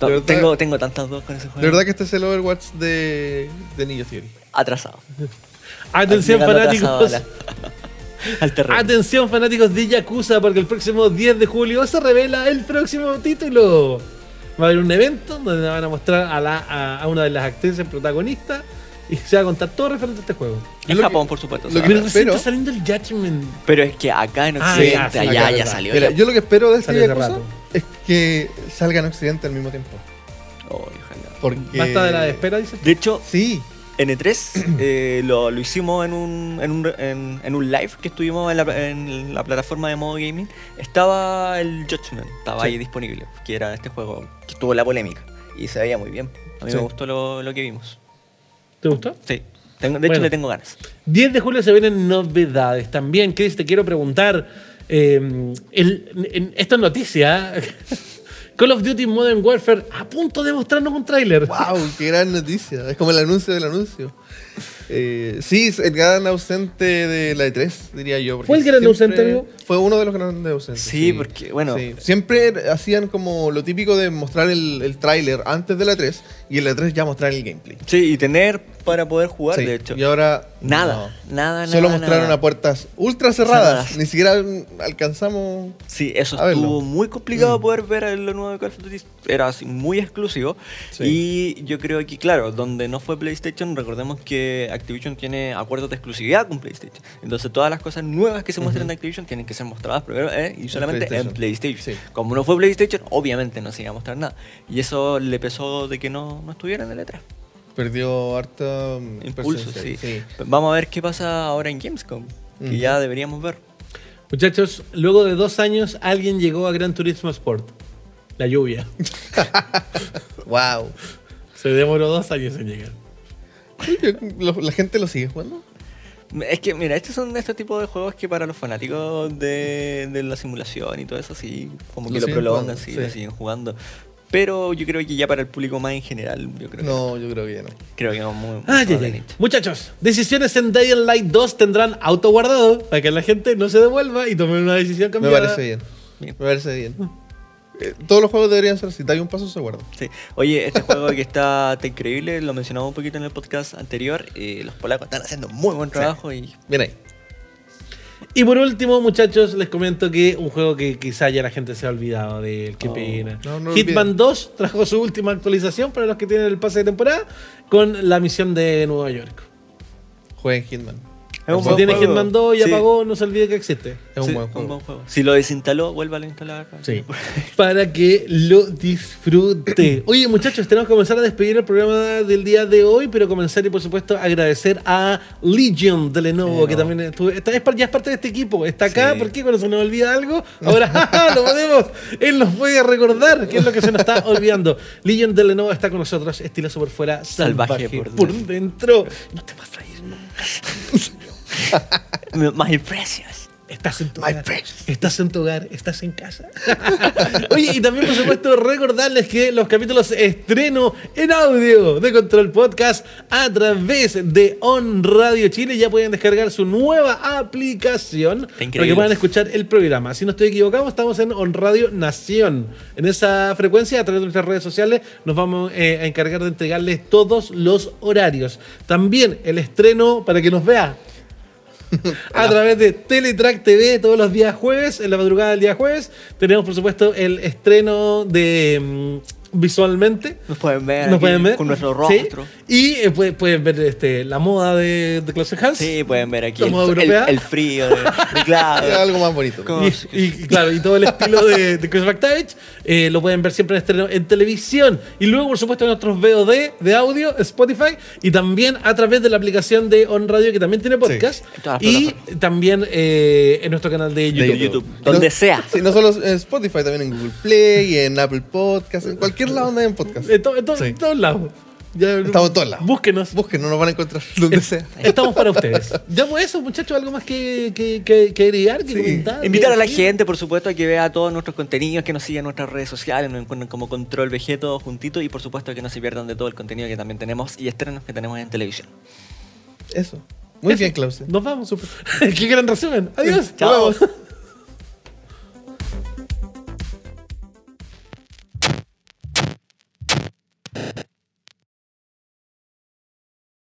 Verdad- tengo, tengo tantas dos con ese juego. De verdad que este es el Overwatch de, de Ninja Theory. Atrasado. [LAUGHS] Atención, fanáticos. [LAUGHS] al. Atención, fanáticos de Yakuza, porque el próximo 10 de julio se revela el próximo título. Va a haber un evento donde van a mostrar a, la, a, a una de las actrices protagonistas y se va a contar todo referente a este juego. En lo Japón, que- por supuesto. lo que- Pero recién está saliendo el Judgment. Pero es que acá en Ah, Occidente, sí, allá acá, ya verdad. salió. Mira, ya. yo lo que espero de este rato. es que salga en Occidente al mismo tiempo. Oh, ojalá. Porque... Basta de la espera, dice. De hecho, Sí. en E3 [CLEARS THROAT] eh, lo, lo hicimos en un, en, un, en, en un live que estuvimos en la, en la plataforma de modo gaming. Estaba el Judgment, estaba Sí. ahí disponible, que era este juego que tuvo la polémica. Y se veía muy bien. A mí Sí. me gustó lo, lo que vimos. ¿Te gustó? Sí. Tengo- de hecho, le tengo ganas. 10 de julio se vienen novedades también. Chris, te quiero preguntar. eh, el- en- esto es noticia. [LAUGHS] Call of Duty Modern Warfare a punto de mostrarnos un tráiler. ¡Wow! ¡Qué gran noticia! Es como el anuncio del anuncio. Eh, sí, el gran ausente de la E3, diría yo. ¿Fue el gran ausente, amigo? Fue uno de los grandes ausentes. Sí, porque, bueno. Sí. Siempre hacían como lo típico de mostrar el, el tráiler antes de la E3 y en la E3 ya mostrar el gameplay. Sí, y tener para poder jugar, Sí, de hecho. Y ahora. Nada, no. nada, nada. Solo mostraron nada. a puertas ultra cerradas. Cerradas. Ni siquiera alcanzamos. Sí, eso verlo. estuvo muy complicado Mm. poder ver lo nuevo de Call of Duty. Era así, muy exclusivo. Sí. Y yo creo que, claro, donde no fue PlayStation, recordemos que Activision tiene acuerdos de exclusividad con PlayStation. Entonces, todas las cosas nuevas que se muestran en Activision tienen que ser mostradas primero eh, y solamente en PlayStation. PlayStation. Sí. Como no fue PlayStation, obviamente no se iba a mostrar nada. Y eso le pesó de que no, no estuviera en el E3. Perdió harta mm, Impulso, presencia. sí. Vamos a ver qué pasa ahora en Gamescom, que Ujú. ya deberíamos ver. Muchachos, luego de dos años, alguien llegó a Gran Turismo Sport. La lluvia. [LAUGHS] ¡Wow! Se demoró dos años en llegar. Lo- ¿La gente lo sigue jugando? Es que, mira, estos son estos tipos de juegos que para los fanáticos de, de la simulación y todo eso, sí, como Lo que lo siguen prolongan, jugando, sí, sí. lo siguen jugando. Pero yo creo que ya para el público más en general, yo creo No, yo creo que ya no. que, creo que no muy, bien hecho. Muchachos, decisiones en Dying Light 2 tendrán auto guardado para que la gente no se devuelva y tome una decisión Me cambiada. parece bien. Bien. Me parece bien. Eh, todos los juegos deberían ser así. Da un paso, se guarda. Sí. Oye, este juego que está, está increíble, lo mencionamos un poquito en el podcast anterior, eh, los polacos están haciendo muy buen trabajo y Bien ahí. Y por último, muchachos, les comento que un juego que quizá ya la gente se ha olvidado de él. Qué Oh. pena. No, no Hitman olviden. 2 trajo su última actualización para los que tienen el pase de temporada con la misión de Nueva York. Jueguen Hitman. Es un si buen tiene juego. quien mandó y Sí. apagó, no se olvide que existe. Es un buen juego. Si lo desinstaló, vuelva a instalar. Sí. Para que lo disfrute. [CLEARS THROAT] Oye, muchachos, tenemos que comenzar a despedir el programa del día de hoy, pero comenzar y por supuesto agradecer a Legion de Lenovo, que también estuvo, está, es, ya es parte de este equipo. Está acá, porque cuando se nos olvida algo, ahora [LAUGHS] ¡jaja! lo podemos. Él nos puede recordar qué es lo que se nos está olvidando. Legion de Lenovo está con nosotros, estilo por fuera, salvaje, Salvaje por por dentro. No te vas a ir nunca. [LAUGHS] [LAUGHS] My precious. Estás en tu My hogar. precious. Estás en tu hogar, estás en casa. [LAUGHS] Oye, y también, por supuesto, recordarles que los capítulos estreno en audio de Control Podcast a través de On Radio Chile ya pueden descargar su nueva aplicación para que puedan escuchar el programa. Si no estoy equivocado, estamos en On Radio Nación. En esa frecuencia, a través de nuestras redes sociales, nos vamos eh, a encargar de entregarles todos los horarios. También el estreno para que nos vea a través de Teletrack TV todos los días jueves, en la madrugada del día jueves. Tenemos, por supuesto, el estreno de mm, visualmente. Nos pueden ver. Nos pueden ver. Con nuestro Sí. rostro. Y eh, puede- pueden ver este, la moda de, de Close Hands. Sí, pueden ver aquí La el, moda el- europea. el frío de, de Es claro. [LAUGHS] algo más bonito. Y, y, claro, y todo el estilo de, de Chris McTavish eh, lo pueden ver siempre en estreno en televisión. Y luego, por supuesto, en nuestros VOD de audio, Spotify, y también a través de la aplicación de On Radio, que también tiene podcast. Y también eh, en nuestro canal de YouTube. de YouTube. Donde No- sea. Sí, no solo en Spotify, también en Google Play, y en Apple Podcast, en cualquier lado donde hay un podcast. En, to- en to- Sí. en todos lados. Ya- Estamos en todos lados. Búsquenos. Busquen, no nos van a encontrar donde Es- sea. Estamos para [LAUGHS] ustedes. Ya pues eso, muchachos, algo más que, que, que, que agregar, que Sí. comentar. Invitar a la gente, por supuesto, a que vea todos nuestros contenidos, que nos sigan en nuestras redes sociales, nos encuentren como Control VG todos juntitos y por supuesto que no se pierdan de todo el contenido que también tenemos y estrenos que tenemos en televisión. Eso. Muy Eso. bien, Klaus. Nos vamos. [LAUGHS] Qué gran resumen. Adiós. Chao.